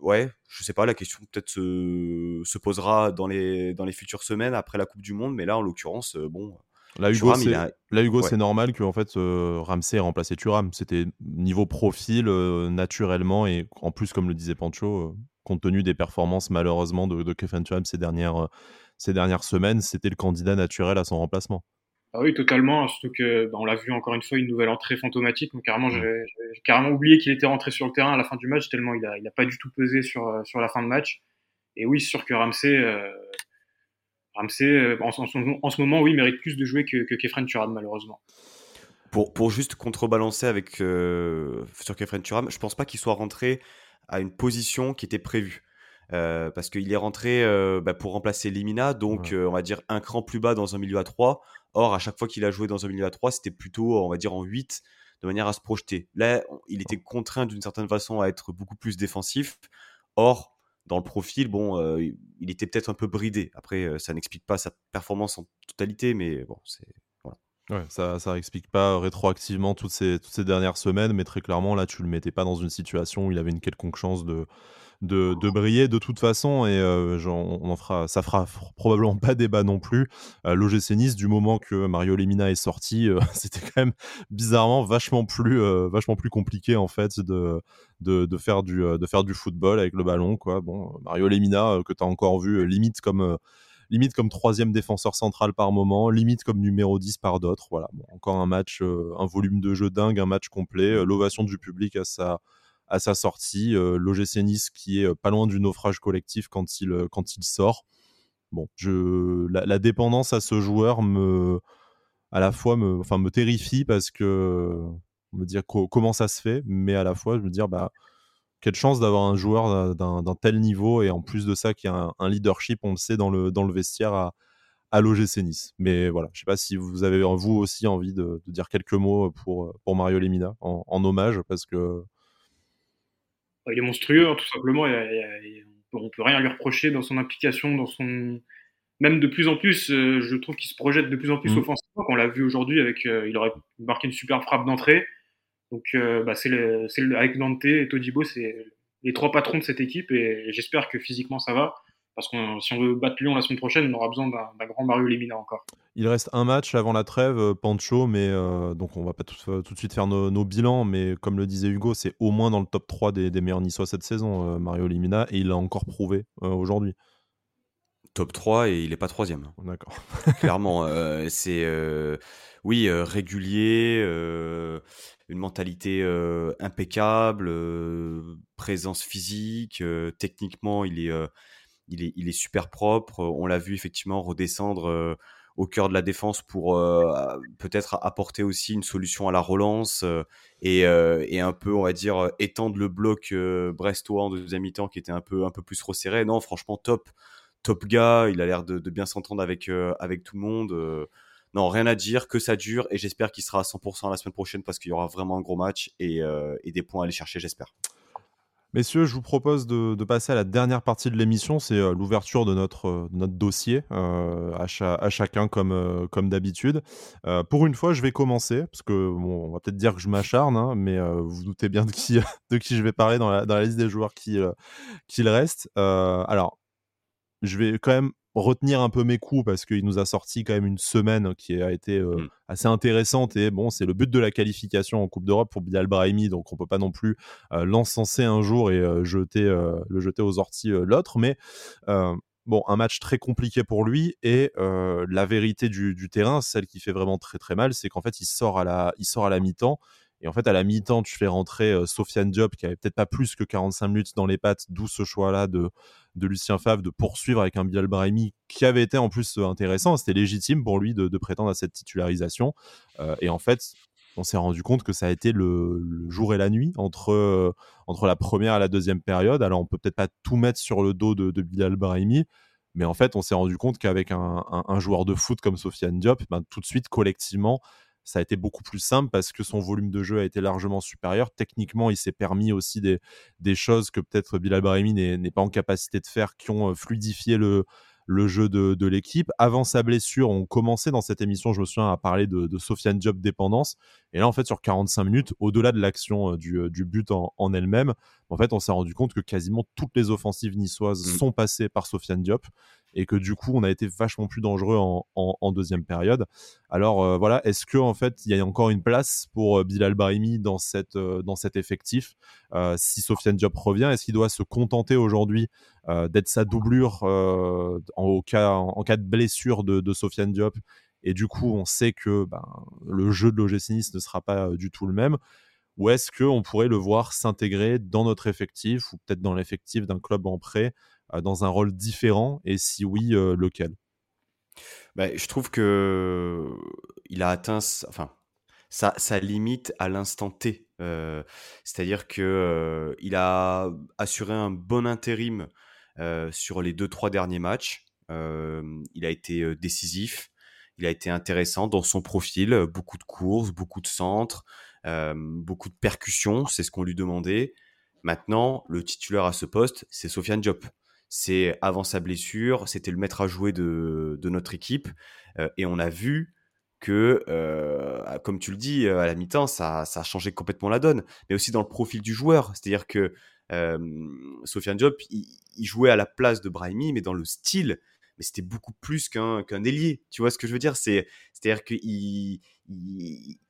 ouais, je sais pas, la question peut-être se, se, posera dans les, dans les futures semaines après la Coupe du Monde, mais là, en l'occurrence, bon. Là, Hugo, c'est normal que en fait, Ramsey ait remplacé Thuram. C'était niveau profil, naturellement, et en plus, comme le disait Pancho, compte tenu des performances malheureusement de, de Kevin Thuram ces dernières, ces dernières semaines, c'était le candidat naturel à son remplacement. Ah oui, totalement. Surtout que bah, on l'a vu encore une fois, une nouvelle entrée fantomatique. Donc carrément, j'ai carrément oublié qu'il était rentré sur le terrain à la fin du match tellement il a, il a pas du tout pesé sur euh, sur la fin de match. Et oui, c'est sûr que Ramsey, euh, Ramsey euh, en, en, ce moment, oui, mérite plus de jouer que, que Kefren Turam malheureusement. Pour, pour juste contrebalancer avec sur Kefren Turam, je pense pas qu'il soit rentré à une position qui était prévue. parce qu'il est rentré bah, pour remplacer Limina, donc on va dire un cran plus bas dans un milieu à 3, Or, à chaque fois qu'il a joué dans un milieu à 3, c'était plutôt, on va dire, en 8, de manière à se projeter. Là, il était contraint d'une certaine façon à être beaucoup plus défensif. Or, dans le profil, bon, euh, il était peut-être un peu bridé. Après, euh, ça n'explique pas sa performance en totalité, mais bon, c'est. Ouais, ça ça n'explique pas rétroactivement toutes ces, dernières semaines, mais très clairement, là, tu le mettais pas dans une situation où il avait une quelconque chance de, de, briller de toute façon et euh, on en fera, ça fera probablement pas débat non plus. Euh, L'OGC Nice, du moment que Mario Lemina est sorti, euh, c'était quand même bizarrement vachement plus, euh, vachement plus compliqué en fait de, de, faire du, de faire du football avec le ballon. Quoi. Bon, Mario Lemina, que tu as encore vu, limite comme limite comme troisième défenseur central par moment, limite comme numéro 10 par d'autres. Voilà, encore un match, un volume de jeu dingue, un match complet, l'ovation du public à sa, à sa sortie. Euh, L'OGC Nice qui est euh, pas loin du naufrage collectif quand il, euh, quand il sort. Bon, je, la, dépendance à ce joueur me, à la fois me, enfin, me terrifie parce que me dire comment ça se fait, mais à la fois je me dire bah quelle chance d'avoir un joueur d'un tel niveau et en plus de ça qui a un, leadership, on le sait dans le, dans le vestiaire à, à l'OGC Nice. Mais voilà, je sais pas si vous avez vous aussi envie de, dire quelques mots pour, pour Mario Lemina en, en hommage parce que il est monstrueux, hein, tout simplement. on, ne peut rien lui reprocher dans son implication, dans son. Même de plus en plus, euh, je trouve qu'il se projette de plus en plus mmh. offensivement. On l'a vu aujourd'hui, avec, euh, il aurait marqué une super frappe d'entrée. Donc, euh, bah, c'est avec Dante et Todibo, c'est les trois patrons de cette équipe et, j'espère que physiquement ça va. Parce que si on veut battre Lyon la semaine prochaine, on aura besoin d'un grand Mario Lemina encore. Il reste un match avant la trêve, Pancho, mais donc on va pas tout, de suite faire nos, bilans, mais comme le disait Hugo, c'est au moins dans le top 3 des, meilleurs Niçois cette saison, Mario Lemina, et il l'a encore prouvé aujourd'hui. Top 3 et il n'est pas troisième. D'accord. Clairement, c'est oui régulier, une mentalité impeccable, présence physique, techniquement il est, il, est, super propre. On l'a vu effectivement redescendre au cœur de la défense pour peut-être apporter aussi une solution à la relance et, et, un peu, on va dire, étendre le bloc brestois en deuxième mi-temps qui était un peu, un peu plus resserré. Non, franchement, top. Top gars, il a l'air de, bien s'entendre avec, avec tout le monde. Non, rien à dire, que ça dure et j'espère qu'il sera à 100% la semaine prochaine parce qu'il y aura vraiment un gros match et, euh, des points à aller chercher, j'espère. Messieurs, je vous propose de, passer à la dernière partie de l'émission, c'est euh, l'ouverture de notre, euh, dossier à, chacun comme, d'habitude. pour une fois, je vais commencer, parce que on va peut-être dire que je m'acharne, hein, mais vous vous doutez bien de qui, je vais parler dans la, liste des joueurs qui, qui reste. alors, je vais quand même retenir un peu mes coups parce qu'il nous a sorti quand même une semaine qui a été euh, mmh. assez intéressante et bon c'est le but de la qualification en Coupe d'Europe pour Bilal Brahimi donc on peut pas non plus euh, l'encenser un jour et euh, jeter le jeter aux orties l'autre mais bon un match très compliqué pour lui et la vérité du, du, terrain celle qui fait vraiment très très mal c'est qu'en fait il sort à la il sort à la mi-temps et en fait, à la mi-temps, tu fais rentrer Sofiane Diop, qui avait peut-être pas plus que 45 minutes dans les pattes, d'où ce choix-là de, de Lucien Favre de poursuivre avec un Bilal Brahimi qui avait été en plus intéressant. C'était légitime pour lui de, prétendre à cette titularisation. et en fait, on s'est rendu compte que ça a été le, jour et la nuit entre, entre la première et la deuxième période. Alors, on peut peut-être pas tout mettre sur le dos de, Bilal Brahimi, mais en fait, on s'est rendu compte qu'avec un, joueur de foot comme Sofiane Diop, ben, tout de suite, collectivement, ça a été beaucoup plus simple parce que son volume de jeu a été largement supérieur. Techniquement, il s'est permis aussi des, choses que peut-être Bilal Brahimi n'est pas en capacité de faire, qui ont euh, fluidifié le, jeu de, l'équipe. Avant sa blessure, on commençait dans cette émission, je me souviens, à parler de, de Sofiane Job dépendance. Et là, en fait, sur 45 minutes, au-delà de l'action euh, du, euh, du, but en, en elle-même, en fait, on s'est rendu compte que quasiment toutes les offensives niçoises mmh. sont passées par Sofiane Diop et que du coup, on a été vachement plus dangereux en, en, deuxième période. Alors euh, voilà, est-ce que en fait, il y a encore une place pour Bilal Brahimi dans cette dans cet effectif si Sofiane Diop revient? Est-ce qu'il doit se contenter aujourd'hui d'être sa doublure en, cas, en, cas de blessure de, de Sofiane Diop et du coup on sait que ben, le jeu de l'OGC ne sera pas du tout le même. Ou est-ce qu'on pourrait le voir s'intégrer dans notre effectif ou peut-être dans l'effectif d'un club en prêt dans un rôle différent? Et si oui lequel? Bah, je trouve que il a atteint enfin sa, sa limite à l'instant T. C'est-à-dire que il a assuré un bon intérim sur les deux trois derniers matchs. Il a été décisif il a été intéressant dans son profil, euh, beaucoup de courses, beaucoup de centres, euh, beaucoup de percussions, c'est ce qu'on lui demandait. Maintenant, le titulaire à ce poste, c'est Sofiane Diop. C'est avant sa blessure, c'était le maître à jouer de, notre équipe. Euh, et on a vu que, comme tu le dis, à la mi-temps, ça, a changé complètement la donne. Mais aussi dans le profil du joueur. C'est-à-dire que Sofiane Diop, il, jouait à la place de Brahimi, mais dans le style mais c'était beaucoup plus qu'un qu'un ailier. Tu vois ce que je veux dire? C'est c'est-à-dire qu'il il,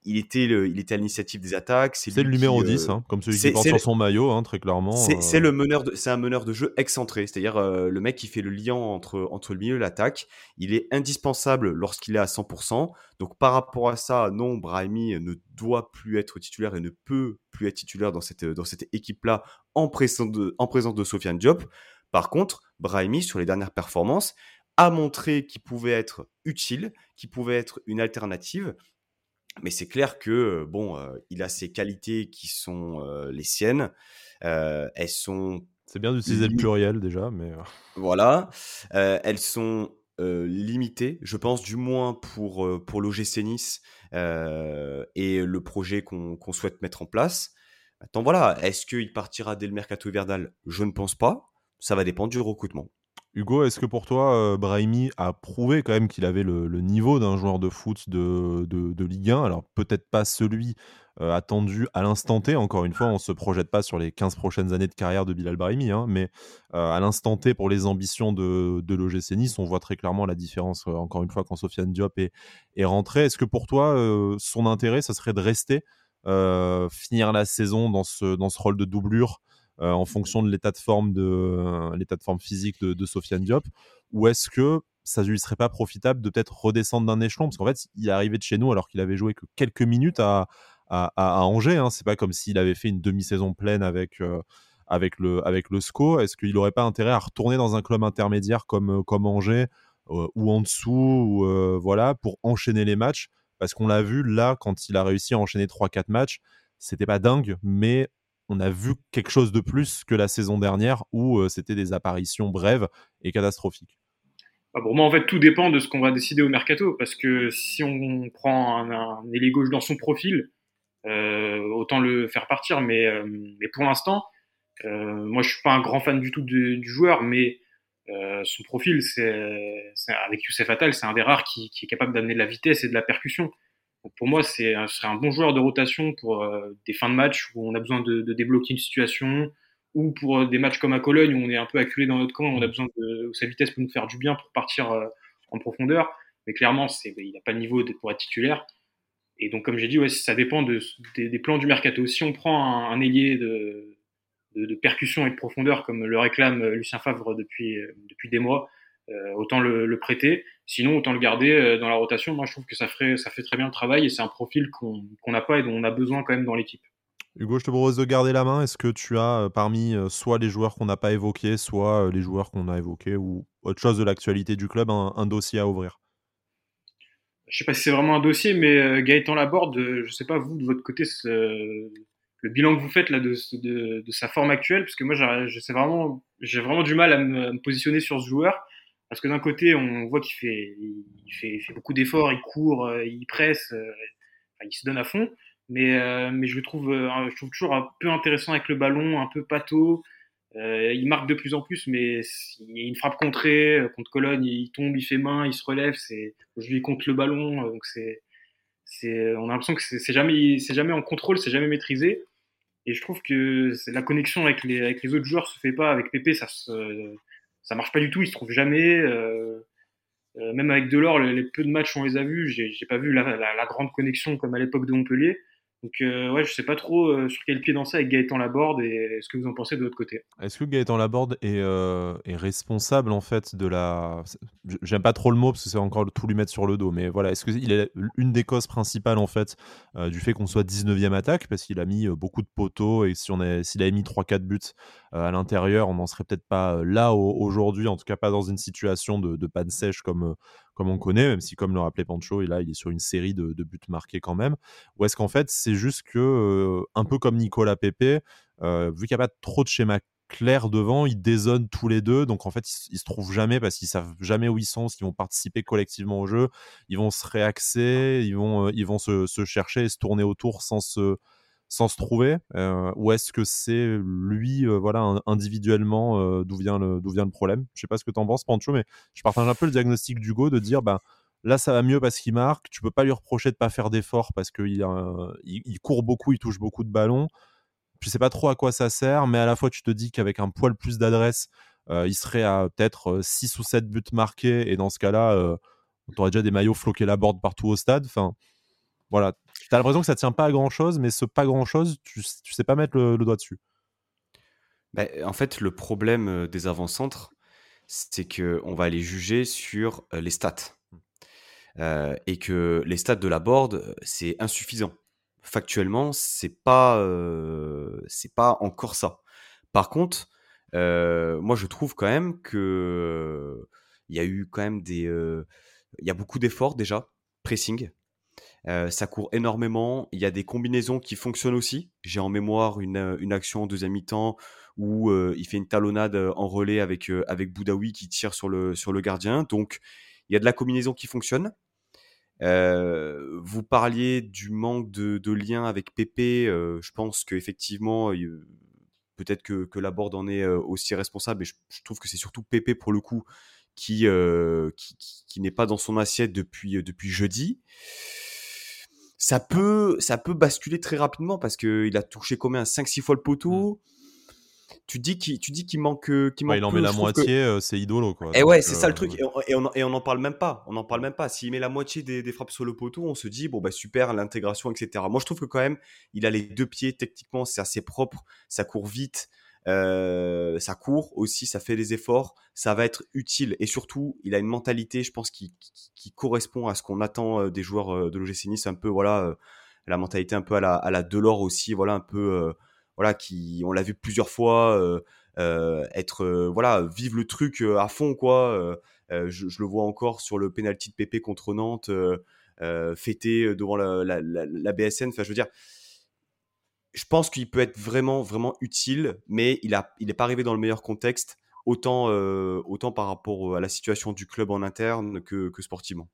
il, était le, il était à l'initiative des attaques. C'est le numéro 10, euh, hein, comme celui qui porte sur son maillot, hein, très clairement. C'est euh. le meneur, c'est un meneur de jeu excentré, c'est-à-dire euh, le mec qui fait le lien entre entre le milieu et l'attaque. Il est indispensable lorsqu'il est à 100%. Donc par rapport à ça, non, Brahimi ne doit plus être titulaire et ne peut plus être titulaire dans cette dans cette équipe-là en présence de en présence de Sofiane Diop. Par contre, Brahimi sur les dernières performances, a montré qu'il pouvait être utile, qu'il pouvait être une alternative. Mais c'est clair que euh, bon, euh, il a ses qualités qui sont euh, les siennes. elles sont. C'est bien d'utiliser le pluriel déjà, mais. Voilà, elles sont limitées, je pense, du moins pour pour l'OGC Nice et le projet qu'on souhaite mettre en place. Attends, voilà, est-ce qu'il partira dès le mercato hivernal? Je ne pense pas. Ça va dépendre du recrutement. Hugo, est-ce que pour toi, euh, Brahimi a prouvé quand même qu'il avait le, niveau d'un joueur de foot de, de, Ligue 1 Alors peut-être pas celui euh, attendu à l'instant T, encore une fois, on ne se projette pas sur les 15 prochaines années de carrière de Bilal Brahimi, hein, mais euh, à l'instant T, pour les ambitions de, de l'OGC Nice, on voit très clairement la différence, encore une fois, quand Sofiane Diop est, est rentré. Est-ce que pour toi, son intérêt, ça serait de rester, finir la saison dans ce, dans ce rôle de doublure en fonction de l'état de forme de euh, physique de, Sofiane Diop ou est-ce que ça lui serait pas profitable de peut-être redescendre d'un échelon? Parce qu'en fait il est arrivé de chez nous alors qu'il avait joué que quelques minutes à, Angers hein. c'est pas comme s'il avait fait une demi-saison pleine avec euh, le SCO est-ce qu'il n'aurait pas intérêt à retourner dans un club intermédiaire comme comme Angers ou en dessous ou, voilà pour enchaîner les matchs? Parce qu'on l'a vu là quand il a réussi à enchaîner 3-4 matchs c'était pas dingue mais on a vu quelque chose de plus que la saison dernière où euh, c'était des apparitions brèves et catastrophiques. Bah, pour moi, en fait, tout dépend de ce qu'on va décider au mercato. Parce que si on prend un, un gauche dans son profil, euh, autant le faire partir. Mais, euh, pour l'instant, moi, je suis pas un grand fan du tout du joueur, mais son profil, c'est avec Youssef Attal, c'est un des rares qui, qui est capable d'amener de la vitesse et de la percussion pour moi, c'est ce serait un bon joueur de rotation pour euh, des fins de match où on a besoin de, débloquer une situation, ou pour euh, des matchs comme à Cologne où on est un peu acculé dans notre camp, on a besoin de où sa vitesse peut nous faire du bien pour partir euh, en profondeur. Mais clairement, c'est, il n'a pas le niveau pour être titulaire. Et donc, comme j'ai dit, ouais, ça dépend de, des, plans du mercato. Si on prend un, ailier de, de, percussion et de profondeur, comme le réclame Lucien Favre depuis, depuis des mois, autant le, prêter. Sinon, autant le garder euh, dans la rotation. Moi, je trouve que ça, ferait, ça fait très bien le travail et c'est un profil qu'on n'a pas et dont on a besoin quand même dans l'équipe. Hugo, je te propose de garder la main. Est-ce que tu as euh, parmi soit les joueurs qu'on n'a pas évoqués, soit les joueurs qu'on a évoqués ou autre chose de l'actualité du club, un, dossier à ouvrir? Je ne sais pas si c'est vraiment un dossier, mais Gaëtan Laborde, je ne sais pas vous de votre côté, le bilan que vous faites là de, de, sa forme actuelle, parce que moi j'ai vraiment, vraiment du mal à me, positionner sur ce joueur. Parce que d'un côté, on voit qu'il fait, il fait, fait beaucoup d'efforts, il court, euh, il presse, euh, il se donne à fond. Mais, euh, mais je le trouve, je trouve toujours un peu intéressant avec le ballon, un peu pâteau. il marque de plus en plus, mais il y a une frappe contrée contre Cologne, il tombe, il fait main, il se relève. C'est aujourd'hui contre le ballon, donc c'est, c'est, on a l'impression que c'est jamais, jamais en contrôle, c'est jamais maîtrisé. Et je trouve que la connexion avec les, avec les autres joueurs se fait pas. Avec Pépé, ça se, ça marche pas du tout, il se trouve jamais. Euh, euh, même avec Delors, les, peu de matchs on les a vus, j'ai pas vu la, grande connexion comme à l'époque de Montpellier. Donc euh, ouais, je sais pas trop euh, sur quel pied danser avec Gaëtan Laborde et ce que vous en pensez de l'autre côté. Est-ce que Gaëtan Laborde est, euh, responsable en fait de la... J'aime pas trop le mot parce que c'est encore tout lui mettre sur le dos, mais voilà, est-ce qu'il est une des causes principales en fait du fait qu'on soit 19e attaque? Parce qu'il a mis beaucoup de poteaux et si on s'il avait mis 3-4 buts à l'intérieur, on n'en serait peut-être pas là aujourd'hui, en tout cas pas dans une situation de, de panne sèche comme comme on connaît, même si, comme le rappelait Pancho, et il est sur une série de, buts marqués quand même. Ou est-ce qu'en fait, c'est juste que, euh, un peu comme Nicolas Pepe, euh, vu qu'il n'y a pas trop de schéma clair devant, ils dézonnent tous les deux, donc en fait ils, se trouvent jamais parce qu'ils savent jamais où ils sont, s'ils vont participer collectivement au jeu, ils vont se réaxer, ils vont, euh, ils se, se, chercher et se tourner autour sans se, sans se trouver euh, Ou est-ce que c'est lui, euh, voilà, individuellement, euh, d'où vient, le, vient le problème? Je sais pas ce que tu en penses, Pancho, mais je partage un peu le diagnostic d'Hugo de dire, ben, là, ça va mieux parce qu'il marque, tu peux pas lui reprocher de pas faire d'efforts parce qu'il il, court beaucoup, il touche beaucoup de ballons. Tu sais pas trop à quoi ça sert, mais à la fois, tu te dis qu'avec un poil plus d'adresse, il serait à peut-être 6 ou 7 buts marqués, et dans ce cas-là, on aurait déjà des maillots floqués la borde partout au stade. Enfin, voilà, tu as l'impression que ça tient pas à grand chose, mais ce pas grand chose, tu, tu sais pas mettre le, doigt dessus. Bah, en fait, le problème euh, des avant-centres, c'est qu'on va aller juger sur euh, les stats. Euh, et que les stats de la board, c'est insuffisant. Factuellement, c'est pas, c'est pas encore ça. Par contre, moi, je trouve quand même que il y a eu quand même des, il y a beaucoup d'efforts déjà, pressing. Ça court énormément. Il y a des combinaisons qui fonctionnent aussi. J'ai en mémoire une, une action en deuxième mi-temps où il fait une talonnade en relais avec, avec Boudaoui qui tire sur le, sur le gardien. Donc, il y a de la combinaison qui fonctionne. vous parliez du manque de, de lien avec Pépé. je pense qu'effectivement, peut-être que, que Laborde en est aussi responsable, et je, trouve que c'est surtout Pépé pour le coup qui, qui, qui, n'est pas dans son assiette depuis, depuis jeudi. Ça peut, ça peut basculer très rapidement parce qu'il a touché combien? 5-6 fois le poteau? Mmh tu dis qu'il tu dis qu'il manque qu'il il en met la moitié c'est idolo quoi. Et ouais c'est ça le truc et on, et on, et on en parle même pas. On en parle même pas. S'il met la moitié des, des, frappes sur le poteau on se dit bon bah super l'intégration etc moi je trouve que quand même il a les deux pieds techniquement c'est assez propre. Ça court vite euh, ça court aussi ça fait des efforts ça va être utile et surtout il a une mentalité je pense qui, qui, correspond à ce qu'on attend des joueurs de l'OGC un peu voilà la mentalité un peu à la à la Delors aussi voilà un peu voilà, qui, on l'a vu plusieurs fois, euh, euh, être, euh, voilà, vivre le truc à fond, quoi. Je, je, le vois encore sur le penalty de PP contre Nantes, fêté devant la, la, la, BSN. Enfin, je veux dire, je pense qu'il peut être vraiment, vraiment utile, mais il n'est pas arrivé dans le meilleur contexte, autant, autant par rapport à la situation du club en interne que sportivement.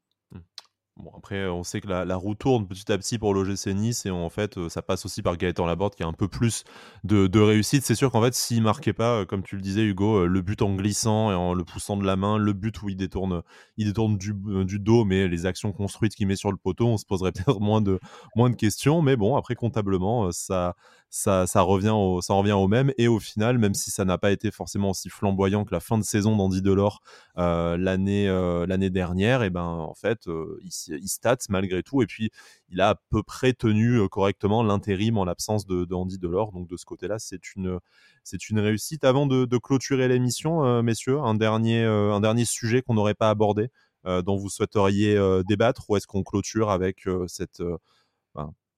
Bon, après, on sait que la, roue tourne petit à petit pour l'OGC Nice et en fait, ça passe aussi par Gaëtan Laborde qui a un peu plus de, réussite. C'est sûr qu'en fait, s'il marquait pas, comme tu le disais, Hugo, le but en glissant et en le poussant de la main, le but où il détourne, il détourne du, dos, mais les actions construites qu'il met sur le poteau, on se poserait peut-être moins de, moins de questions. Mais bon, après, comptablement, ça, ça, ça, revient au, ça revient au même. Et au final, même si ça n'a pas été forcément aussi flamboyant que la fin de saison d'Andy Delors euh, l'année euh, dernière, et ben en fait, euh, il, il stat malgré tout. Et puis, il a à peu près tenu correctement l'intérim en l'absence de, Andy Delors. Donc de ce côté-là, c'est une c'est une réussite. Avant de, clôturer l'émission, messieurs, un dernier un dernier sujet qu'on n'aurait pas abordé, dont vous souhaiteriez débattre, ou est-ce qu'on clôture avec cette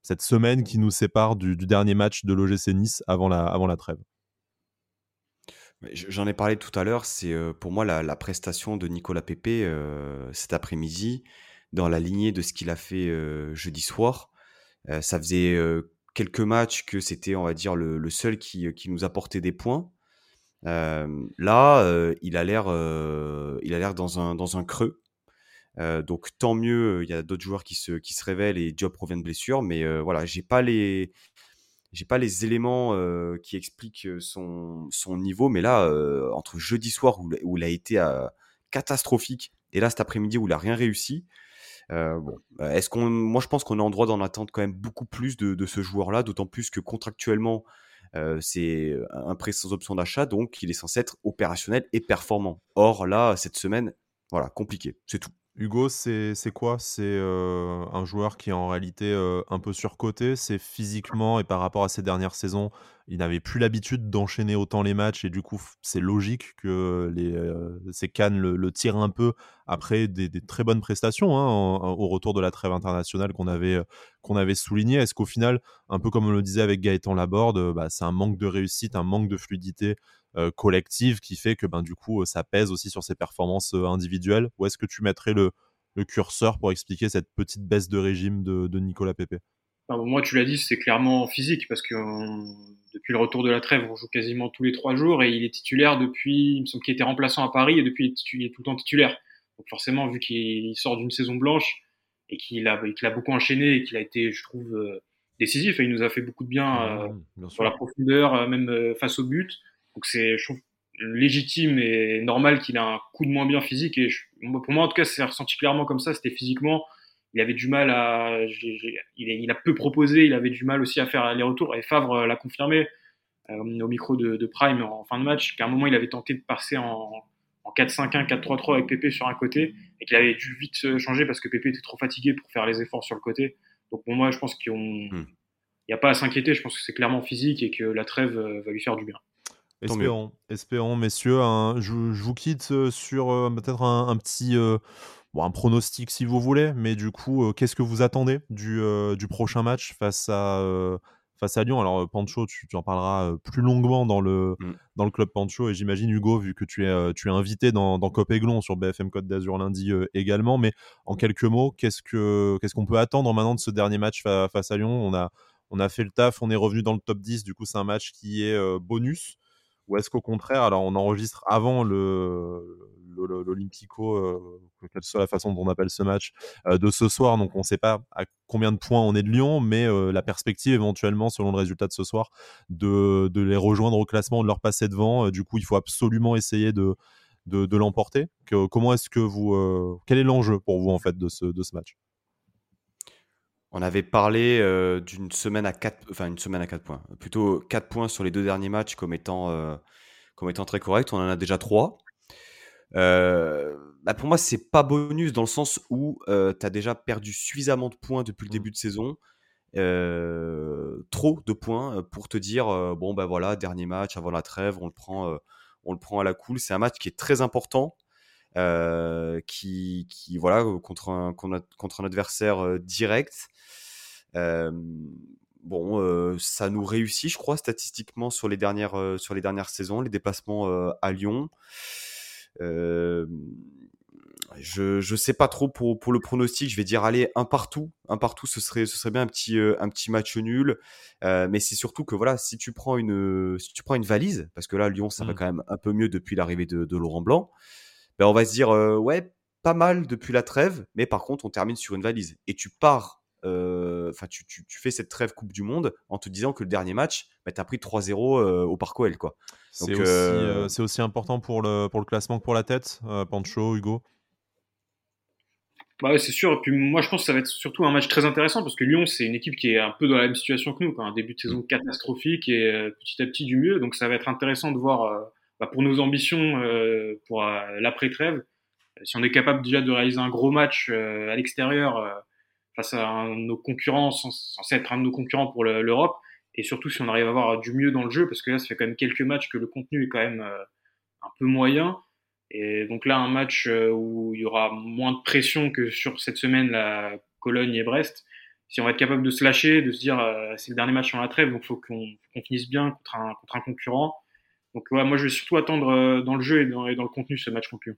cette semaine qui nous sépare du, dernier match de l'OGC Nice avant la, avant la trêve? J'en ai parlé tout à l'heure, c'est euh, pour moi la, prestation de Nicolas Pépé euh, cet après-midi, dans la lignée de ce qu'il a fait euh, jeudi soir. ça faisait quelques matchs que c'était, on va dire, le, seul qui, nous apportait des points. là, il a l'air, il a l'air dans un, creux. Euh, donc tant mieux, il y a d'autres joueurs qui se, qui se révèlent et Job provient de blessure, mais euh, voilà, j'ai pas les j'ai pas les éléments euh, qui expliquent son, son niveau, mais là, entre jeudi soir où, où il a été catastrophique et là cet après-midi où il a rien réussi, bon, est-ce qu'on, moi je pense qu'on est en droit d'en attendre quand même beaucoup plus de, de ce joueur-là, d'autant plus que contractuellement c'est un prêt sans option d'achat, donc il est censé être opérationnel et performant. Or là, cette semaine, voilà, compliqué, c'est tout. Hugo, c'est quoi? C'est euh, un joueur qui est en réalité euh, un peu surcoté. C'est physiquement et par rapport à ses dernières saisons, il n'avait plus l'habitude d'enchaîner autant les matchs et du coup, c'est logique que les, euh, ces cannes le, tirent un peu après des, très bonnes prestations hein, au retour de la trêve internationale qu'on avait, souligné. Est-ce qu'au final, un peu comme on le disait avec Gaëtan Laborde, bah, c'est un manque de réussite, un manque de fluidité collective qui fait que ben, du coup, euh, ça pèse aussi sur ses performances euh, individuelles Ou est-ce que tu mettrais le, le, curseur pour expliquer cette petite baisse de régime de, de Nicolas Pepe Moi, tu l'as dit, c'est clairement physique parce que depuis le retour de la trêve, on joue quasiment tous les trois jours et il est titulaire depuis, il me semble qu'il était remplaçant à Paris et depuis il est tout le temps titulaire. Donc forcément, vu qu'il sort d'une saison blanche et qu'il a, qu'il a beaucoup enchaîné et qu'il a été, je trouve, décisif et il nous a fait beaucoup de bien, mmh, sur la profondeur, même face au but. Donc c'est, je trouve, légitime et normal qu'il ait un coup de moins bien physique. Et pour moi, en tout cas, c'est ressenti clairement comme ça. C'était physiquement, il avait du mal à, il, a peu proposé, il avait du mal aussi à faire les retours. Et Favre l'a confirmé euh, au micro de, Prime en fin de match qu'à un moment, il avait tenté de passer en, en 4-5-1, 4-3-3 avec Pépé sur un côté et qu'il avait dû vite changer parce que Pépé était trop fatigué pour faire les efforts sur le côté. Donc pour moi, je pense qu'il n'y hmm. a pas à s'inquiéter. Je pense que c'est clairement physique et que la trêve euh, va lui faire du bien. Espérons, espérons, messieurs. je, vous quitte euh, sur euh, peut-être un, petit euh, bon, un pronostic si vous voulez, mais du coup, qu'est-ce que vous attendez du, du prochain match face à, face à Lyon? Alors, Pancho, tu, en parleras plus longuement dans le, mm. dans le club Pancho, et j'imagine, Hugo, vu que tu es, tu es invité dans, dans Cop Aiglon sur BFM Côte d'Azur lundi également, mais en quelques mots, qu'est-ce qu'on ce qu'on peut attendre maintenant de ce dernier match face à Lyon? On a, on a fait le taf, on est revenu dans le top 10, du coup, c'est un match qui est bonus. Ou est-ce qu'au contraire, alors on enregistre avant l'Olympico, quelle soit la façon dont on appelle ce match, de ce soir? Donc on ne sait pas à combien de points on est de Lyon, mais la perspective éventuellement, selon le résultat de ce soir, de, les rejoindre au classement, de leur passer devant. du coup, il faut absolument essayer de, de, l'emporter. comment est-ce que vous, quel est l'enjeu pour vous en fait de ce, de ce match? On avait parlé euh, d'une semaine à 4 enfin une semaine à 4 points. Plutôt 4 points sur les deux derniers matchs comme étant, euh, comme étant très correct. On en a déjà 3. Euh, bah pour moi, c'est pas bonus dans le sens où tu as déjà perdu suffisamment de points depuis le mmh. début de saison. trop de points pour te dire bon bah voilà dernier match avant la trêve on le prend on le prend à la cool c'est un match qui est très important qui, qui, voilà contre un, contre un adversaire direct bon, ça nous réussit, je crois, statistiquement sur les dernières, sur les dernières saisons, les déplacements à Lyon. je ne sais pas trop pour, pour le pronostic. Je vais dire allez un partout, un partout, ce serait ce serait bien un petit un petit match nul. mais c'est surtout que voilà, si tu prends une si tu prends une valise, parce que là Lyon ça va mmh. quand même un peu mieux depuis l'arrivée de, de, Laurent Blanc. Ben on va se dire ouais pas mal depuis la trêve, mais par contre on termine sur une valise et tu pars euh, enfin, tu, fais cette trêve Coupe du Monde en te disant que le dernier match, bah, tu as pris 3-0 euh, au Parc OL. Quoi. C'est aussi, euh, aussi, important pour le, pour le classement que pour la tête, Pancho, Hugo? Bah c'est sûr. Et puis moi, je pense que ça va être surtout un match très intéressant parce que Lyon, c'est une équipe qui est un peu dans la même situation que nous, quoi. un début de saison mm. catastrophique et petit à petit du mieux. Donc ça va être intéressant de voir bah, pour nos ambitions pour l'après trêve, si on est capable déjà de réaliser un gros match à l'extérieur face à nos concurrents, censé être un de nos concurrents pour l'Europe, et surtout si on arrive à avoir du mieux dans le jeu, parce que là, ça fait quand même quelques matchs que le contenu est quand même euh, un peu moyen. Et donc là, un match euh, où il y aura moins de pression que sur cette semaine, la Cologne et Brest. Si on va être capable de se lâcher, de se dire euh, c'est le dernier match sur la trêve, donc il faut qu'on finisse bien contre un, contre un concurrent. Donc moi je vais surtout attendre dans le jeu et dans, le contenu ce match contre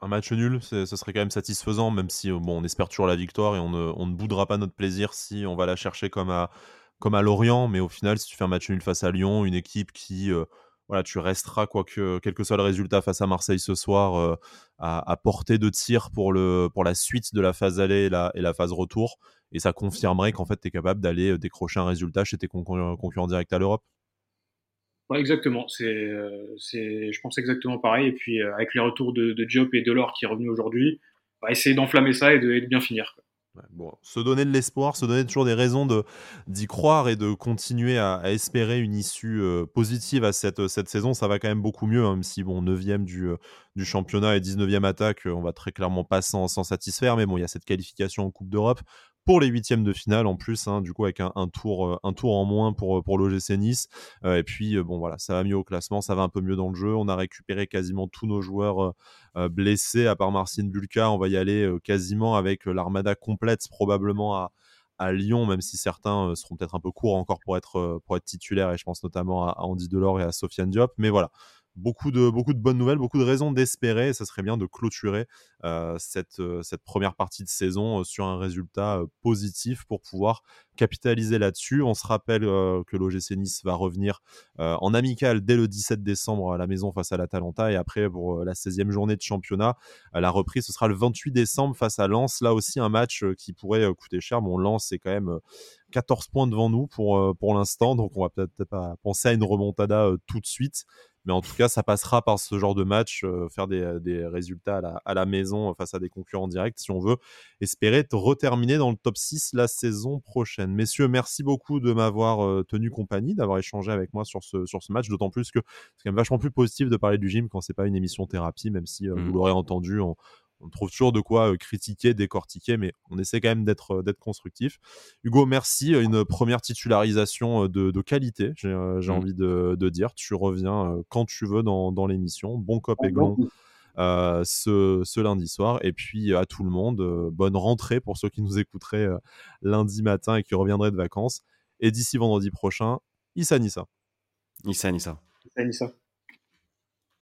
un match nul, ce serait quand même satisfaisant, même si euh, bon, on espère toujours la victoire et on ne, boudera pas notre plaisir si on va la chercher comme à, comme à Lorient. Mais au final, si tu fais un match nul face à Lyon, une équipe qui, euh, voilà, tu resteras, quoi que, quel que soit le résultat face à Marseille ce soir, euh, à, portée de tir pour, le, pour la suite de la phase aller et la, et la phase retour. Et ça confirmerait qu'en fait, tu es capable d'aller décrocher un résultat chez tes concurrents directs à l'Europe. Exactement. C'est, euh, c'est, je pense exactement pareil. Et puis euh, avec les retours de, de Diop et Delors qui est revenu aujourd'hui, va essayer d'enflammer ça et de, bien finir. bon, se donner de l'espoir, se donner toujours des raisons de, d'y croire et de continuer à, espérer une issue euh, positive à cette, cette saison, ça va quand même beaucoup mieux, hein, même si bon, 9e du, du championnat et 19e attaque, on va très clairement pas s'en satisfaire, mais bon, il y a cette qualification en Coupe d'Europe pour les huitièmes de finale en plus, hein, du coup avec un, tour, euh, tour en moins pour, pour l'OGC. Euh, et puis euh, bon voilà, ça va mieux au classement, ça va un peu mieux dans le jeu. On a récupéré quasiment tous nos joueurs blessés, à part Marcin Bulka. On va y aller quasiment avec l'armada complète probablement à, Lyon, même si certains seront peut-être un peu courts encore pour être, pour être titulaires, et je pense notamment à, Andy Delors et à Sofiane Diop. Mais voilà, beaucoup de, beaucoup de bonnes nouvelles, beaucoup de raisons d'espérer. Ça serait bien de clôturer euh, cette, euh, cette première partie de saison euh, sur un résultat positif pour pouvoir capitaliser là-dessus. On se rappelle que l'OGC Nice va revenir en amical dès le 17 décembre à la maison face à l'Atalanta et après pour la 16e journée de championnat, la reprise ce sera le 28 décembre face à Lens. Là aussi un match qui pourrait coûter cher. Bon, Lens c'est quand même 14 points devant nous pour, pour l'instant, donc on va peut-être pas penser à une remontada tout de suite. Mais en tout cas, ça passera par ce genre de match, euh, faire des, des résultats à la, à la, maison euh, face à des concurrents directs si on veut espérer reterminer dans le top 6 la saison prochaine. Messieurs, merci beaucoup de m'avoir euh, tenu compagnie, d'avoir échangé avec moi sur ce, sur ce match, d'autant plus que c'est quand même vachement plus positif de parler du gym quand c'est pas une émission thérapie, même si vous mmh. l'aurez entendu, on, on trouve toujours de quoi euh, critiquer, décortiquer, mais on essaie quand même d'être euh, d'être constructif. Hugo, merci. Une première titularisation euh, de, qualité, j'ai mmh. envie de, dire. Tu reviens quand tu veux dans, l'émission. Bon cop et glon. ce, lundi soir. Et puis à tout le monde, bonne rentrée pour ceux qui nous écouteraient lundi matin et qui reviendraient de vacances. Et d'ici vendredi prochain, Issa Nissa. Issa Nissa. Issa Nissa.